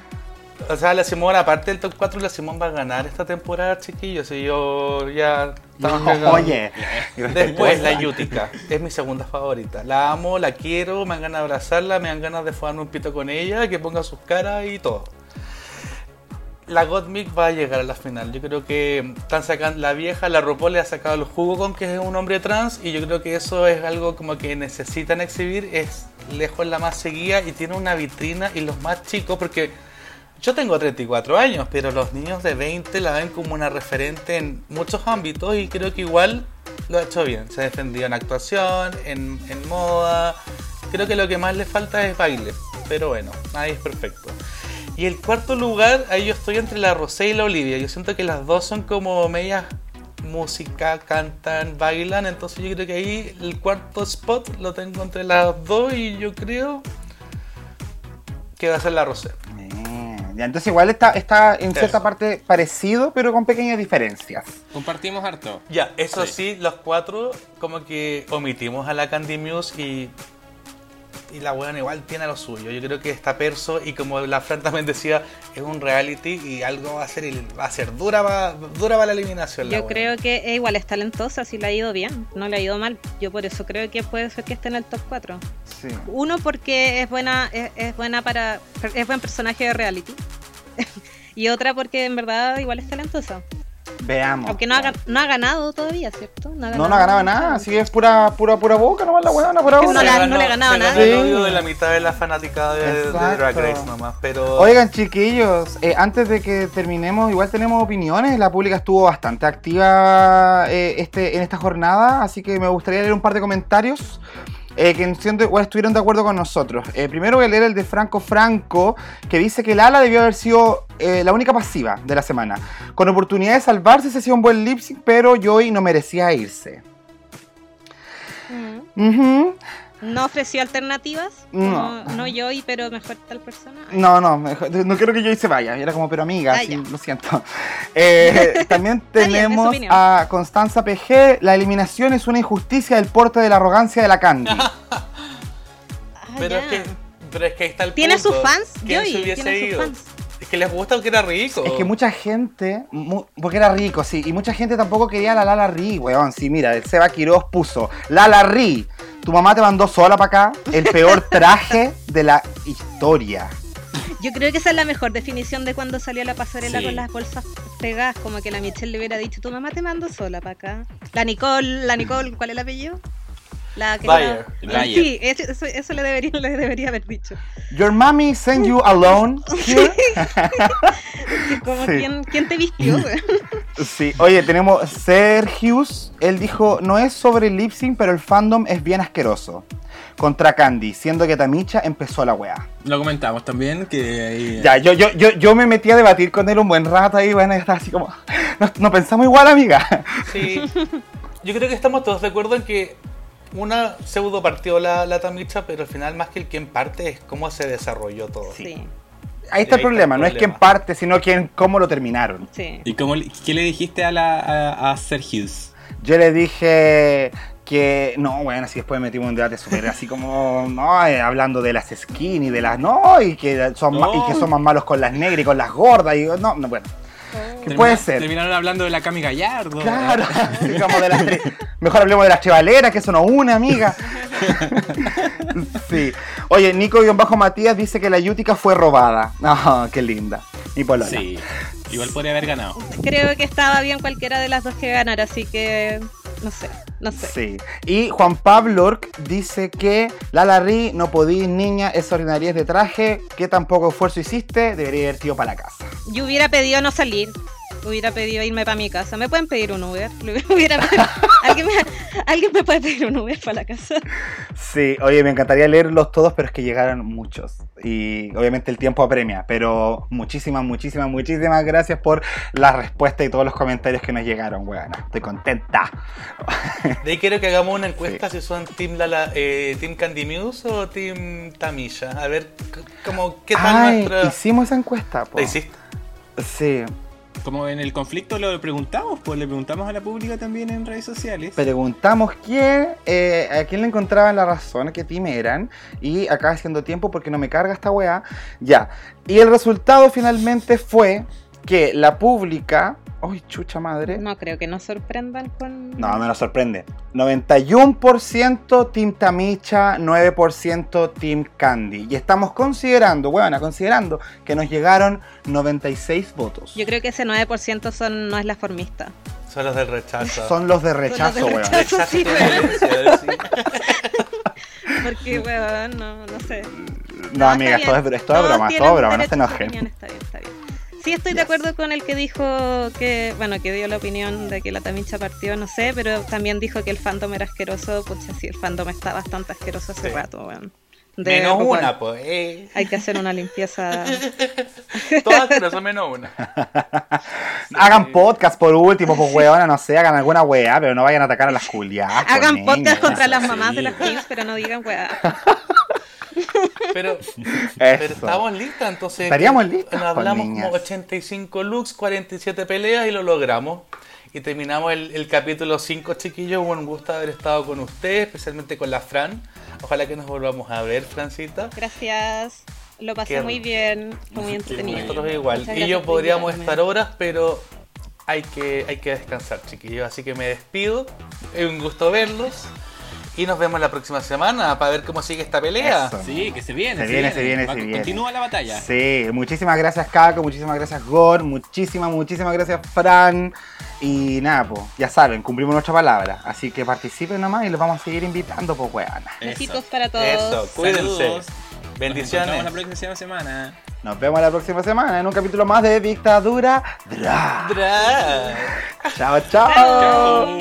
O sea, la Simón, aparte del top 4, la Simón va a ganar esta temporada, chiquillos. Y yo ya cagado. Oye. Después la Yutica, es mi segunda favorita. La amo, la quiero, me dan ganas de abrazarla, me dan ganas de fumarme un pito con ella, que ponga sus caras y todo. La Gottmik va a llegar a la final. Yo creo que están sacando la vieja, la RuPaul le ha sacado el jugo con que es un hombre trans y yo creo que eso es algo como que necesitan exhibir. Es lejos la más seguida y tiene una vitrina y los más chicos porque yo tengo 34 años, pero los niños de 20 la ven como una referente en muchos ámbitos y creo que igual lo ha hecho bien. Se ha defendido en actuación, en, moda. Creo que lo que más le falta es baile, pero bueno, ahí es perfecto. Y el cuarto lugar, ahí yo estoy entre la Rosé y la Olivia. Yo siento que las dos son como medias música, cantan, bailan. Entonces yo creo que ahí el cuarto spot lo tengo entre las dos y yo creo que va a ser la Rosé. Ya, entonces igual está, está en cierta Eso. parte parecido, pero con pequeñas diferencias. Compartimos harto. Ya, eso Sí. sí. los cuatro como que omitimos a la Candy Muse y, y la buena igual tiene lo suyo. Yo creo que está perso y como la Fran también decía, es un reality y algo va a ser, va a ser dura para dura para la eliminación. la Yo buena. creo que es igual es talentosa, si le ha ido bien, no le ha ido mal. Yo por eso creo que puede ser que esté en el top 4. Sí. Uno porque es buena, es, es buena para, es buen personaje de reality. y otra porque en verdad igual es talentosa. Veamos. Aunque no ha, no ha ganado todavía, ¿cierto? No, ha No, no ha ganado nada, así que es pura, pura, pura boca nomás la weona por No ahora. Le- ganó- no le ha ganado nada. el odio de la mitad de la fanaticada de. Drag Race nomás, pero... Oigan, chiquillos, eh, antes de que terminemos, igual tenemos opiniones. La pública estuvo bastante activa eh, este, en esta jornada, así que me gustaría leer un par de comentarios. Eh, que siento igual estuvieron de acuerdo con nosotros. Eh, primero voy a leer el de Franco Franco, que dice que Lala debió haber sido eh, la única pasiva de la semana. Con oportunidad de salvarse, se hacía un buen lip sync, pero Joey no merecía irse. Mm. No ofreció alternativas. No. No, no yo, y pero mejor tal persona. No, no, mejor- no quiero que Joy se vaya. Era como, pero amiga, Ah, sí, lo siento. Eh, también bien, tenemos a Constanza PG. La eliminación es una injusticia del porte de la arrogancia de la Candy. Ah, Pero es, que, pero es que ahí está el ¿Tiene punto. sus fans? ¿Quién Joey, se hubiese tiene sus ido? fans. Es que les gusta porque era rico. Es que mucha gente, mu- porque era rico, sí, y mucha gente tampoco quería a la Lala Ri, weón. Sí, mira, el Seba Quiroz puso, Lala Ri, tu mamá te mandó sola para acá, el peor traje de la historia. Yo creo que esa es la mejor definición de cuando salió la pasarela Sí. con las bolsas pegadas, como que la Michelle le hubiera dicho, tu mamá te mando sola para acá. La Nicole, la Nicole, ¿cuál es el apellido? La que era- Bayer. Sí, eso, eso- le, debería, le debería haber dicho. Your mommy sent you alone here. Como, Sí. ¿quién, quién te vistió? Sí, oye, tenemos Sergius. Él dijo, no es sobre lip sync, pero el fandom es bien asqueroso. Contra Candy, siendo que Tamicha empezó la weá. Lo comentamos también que ahí, Ya, yo, yo, yo, yo me metí a debatir con él un buen rato ahí, bueno, y estaba así como, no, no pensamos igual, amiga. Sí. Yo creo que estamos todos de acuerdo en que una pseudo partió la, la tamicha, pero al final más que el quien parte es cómo se desarrolló todo. Sí, Ahí está el Ahí está el problema, no es problema. quien parte, sino quien, cómo lo terminaron. sí. ¿Y cómo, le- qué le dijiste a, la, a, a Sergius? Yo le dije que, no, bueno, así después metimos un debate súper así como, no, eh, hablando de las skin y de las, no, y que son, ma- y que son más malos con las negras y con las gordas, y no, no bueno. Que puede Termina- ser. Terminaron hablando de la Cami Gallardo. Claro, digamos de las tres. Mejor hablemos de las chevaleras, que eso no une, amiga. Sí. Oye, Nico-Matías dice que la Yutica fue robada. No, qué linda. Polola. Sí, igual podría haber ganado. Creo que estaba bien cualquiera de las dos que ganara, así que no sé, no sé. Sí. Y Juan Pablo Orc dice que la Larry no podí, niña, es ordinariez de traje. ¿Qué tan poco esfuerzo hiciste? Debería haber ido para la casa. Yo hubiera pedido no salir. Hubiera pedido irme para mi casa. ¿Me pueden pedir un Uber? Le hubiera pedido- ¿Alguien, me, ¿Alguien me puede pedir un Uber para la casa? Sí, oye, me encantaría leerlos todos, pero es que llegaron muchos. Y obviamente el tiempo apremia. Pero muchísimas, muchísimas, muchísimas gracias por la respuesta y todos los comentarios que nos llegaron, weón. Estoy contenta. De ahí quiero que hagamos una encuesta si son Team, Lala, eh, team Candy Muse o Team Tamilla. A ver, como, ¿qué tal Ay, nuestra...? hicimos esa encuesta, po. ¿La hiciste? Sí. Como en el conflicto lo preguntamos, pues le preguntamos a la pública también en redes sociales. Preguntamos quién, eh, a quién le encontraban la razón, qué team eran. Y acá haciendo tiempo porque no me carga esta weá. Ya. Y el resultado finalmente fue que la pública. ¡Ay, chucha madre! No creo que nos sorprendan con. No, me nos sorprende. 91% Team Tamicha, 9% Team Candy. Y estamos considerando, bueno, considerando que nos llegaron 96 votos. Yo creo que ese 9% son, no es la formista. Son los del rechazo. Son los de rechazo, del weón. rechazo. Rechazo sí, weón. Porque, weón, no, no sé. No, está amiga, esto es, esto es Todos broma, todo broma, no se enojen. opinión, Está bien, está bien. Sí, estoy de acuerdo con el que dijo que, bueno, que dio la opinión de que la Tamicha partió, no sé, pero también dijo que el fandom era asqueroso. Pucha, sí, el fandom está bastante asqueroso hace Sí. rato, weón. De Menos una, pues. Eh. Hay que hacer una limpieza. Todas pero son menos una. Hagan podcast por último, pues weona, no sé, hagan alguna weá, pero no vayan a atacar a las culias. Hagan podcast contra eso las sí. mamás de las queens, pero no digan weá. Pero, pero estamos listas, entonces. Estaríamos pues, hablamos como 85 looks, 47 peleas y lo logramos. Y terminamos el, el capítulo 5, chiquillos. Un gusto haber estado con ustedes, especialmente con la Fran. Ojalá que nos volvamos a ver, Francita. Gracias. Lo pasé Qué muy bien, fue muy entretenido. Nosotros igual. Muchas Y yo podríamos estar horas, pero hay que, hay que descansar, chiquillos. Así que me despido. Es un gusto verlos. Y nos vemos la próxima semana para ver cómo sigue esta pelea. Eso. Sí, que se viene. Se viene, se viene, Va- se viene. Continúa la batalla. Sí, muchísimas gracias Caco, muchísimas gracias Gor, muchísimas, muchísimas gracias Fran. Y nada, pues, ya saben, cumplimos nuestra palabra. Así que participen nomás y los vamos a seguir invitando, pues weona. Besitos para todos. Eso, cuídense. Saludos. Nos Bendiciones. encontramos la próxima semana. Nos vemos la próxima semana en un capítulo más de Dictadura Drag. Drag. Chao, chao. Chao.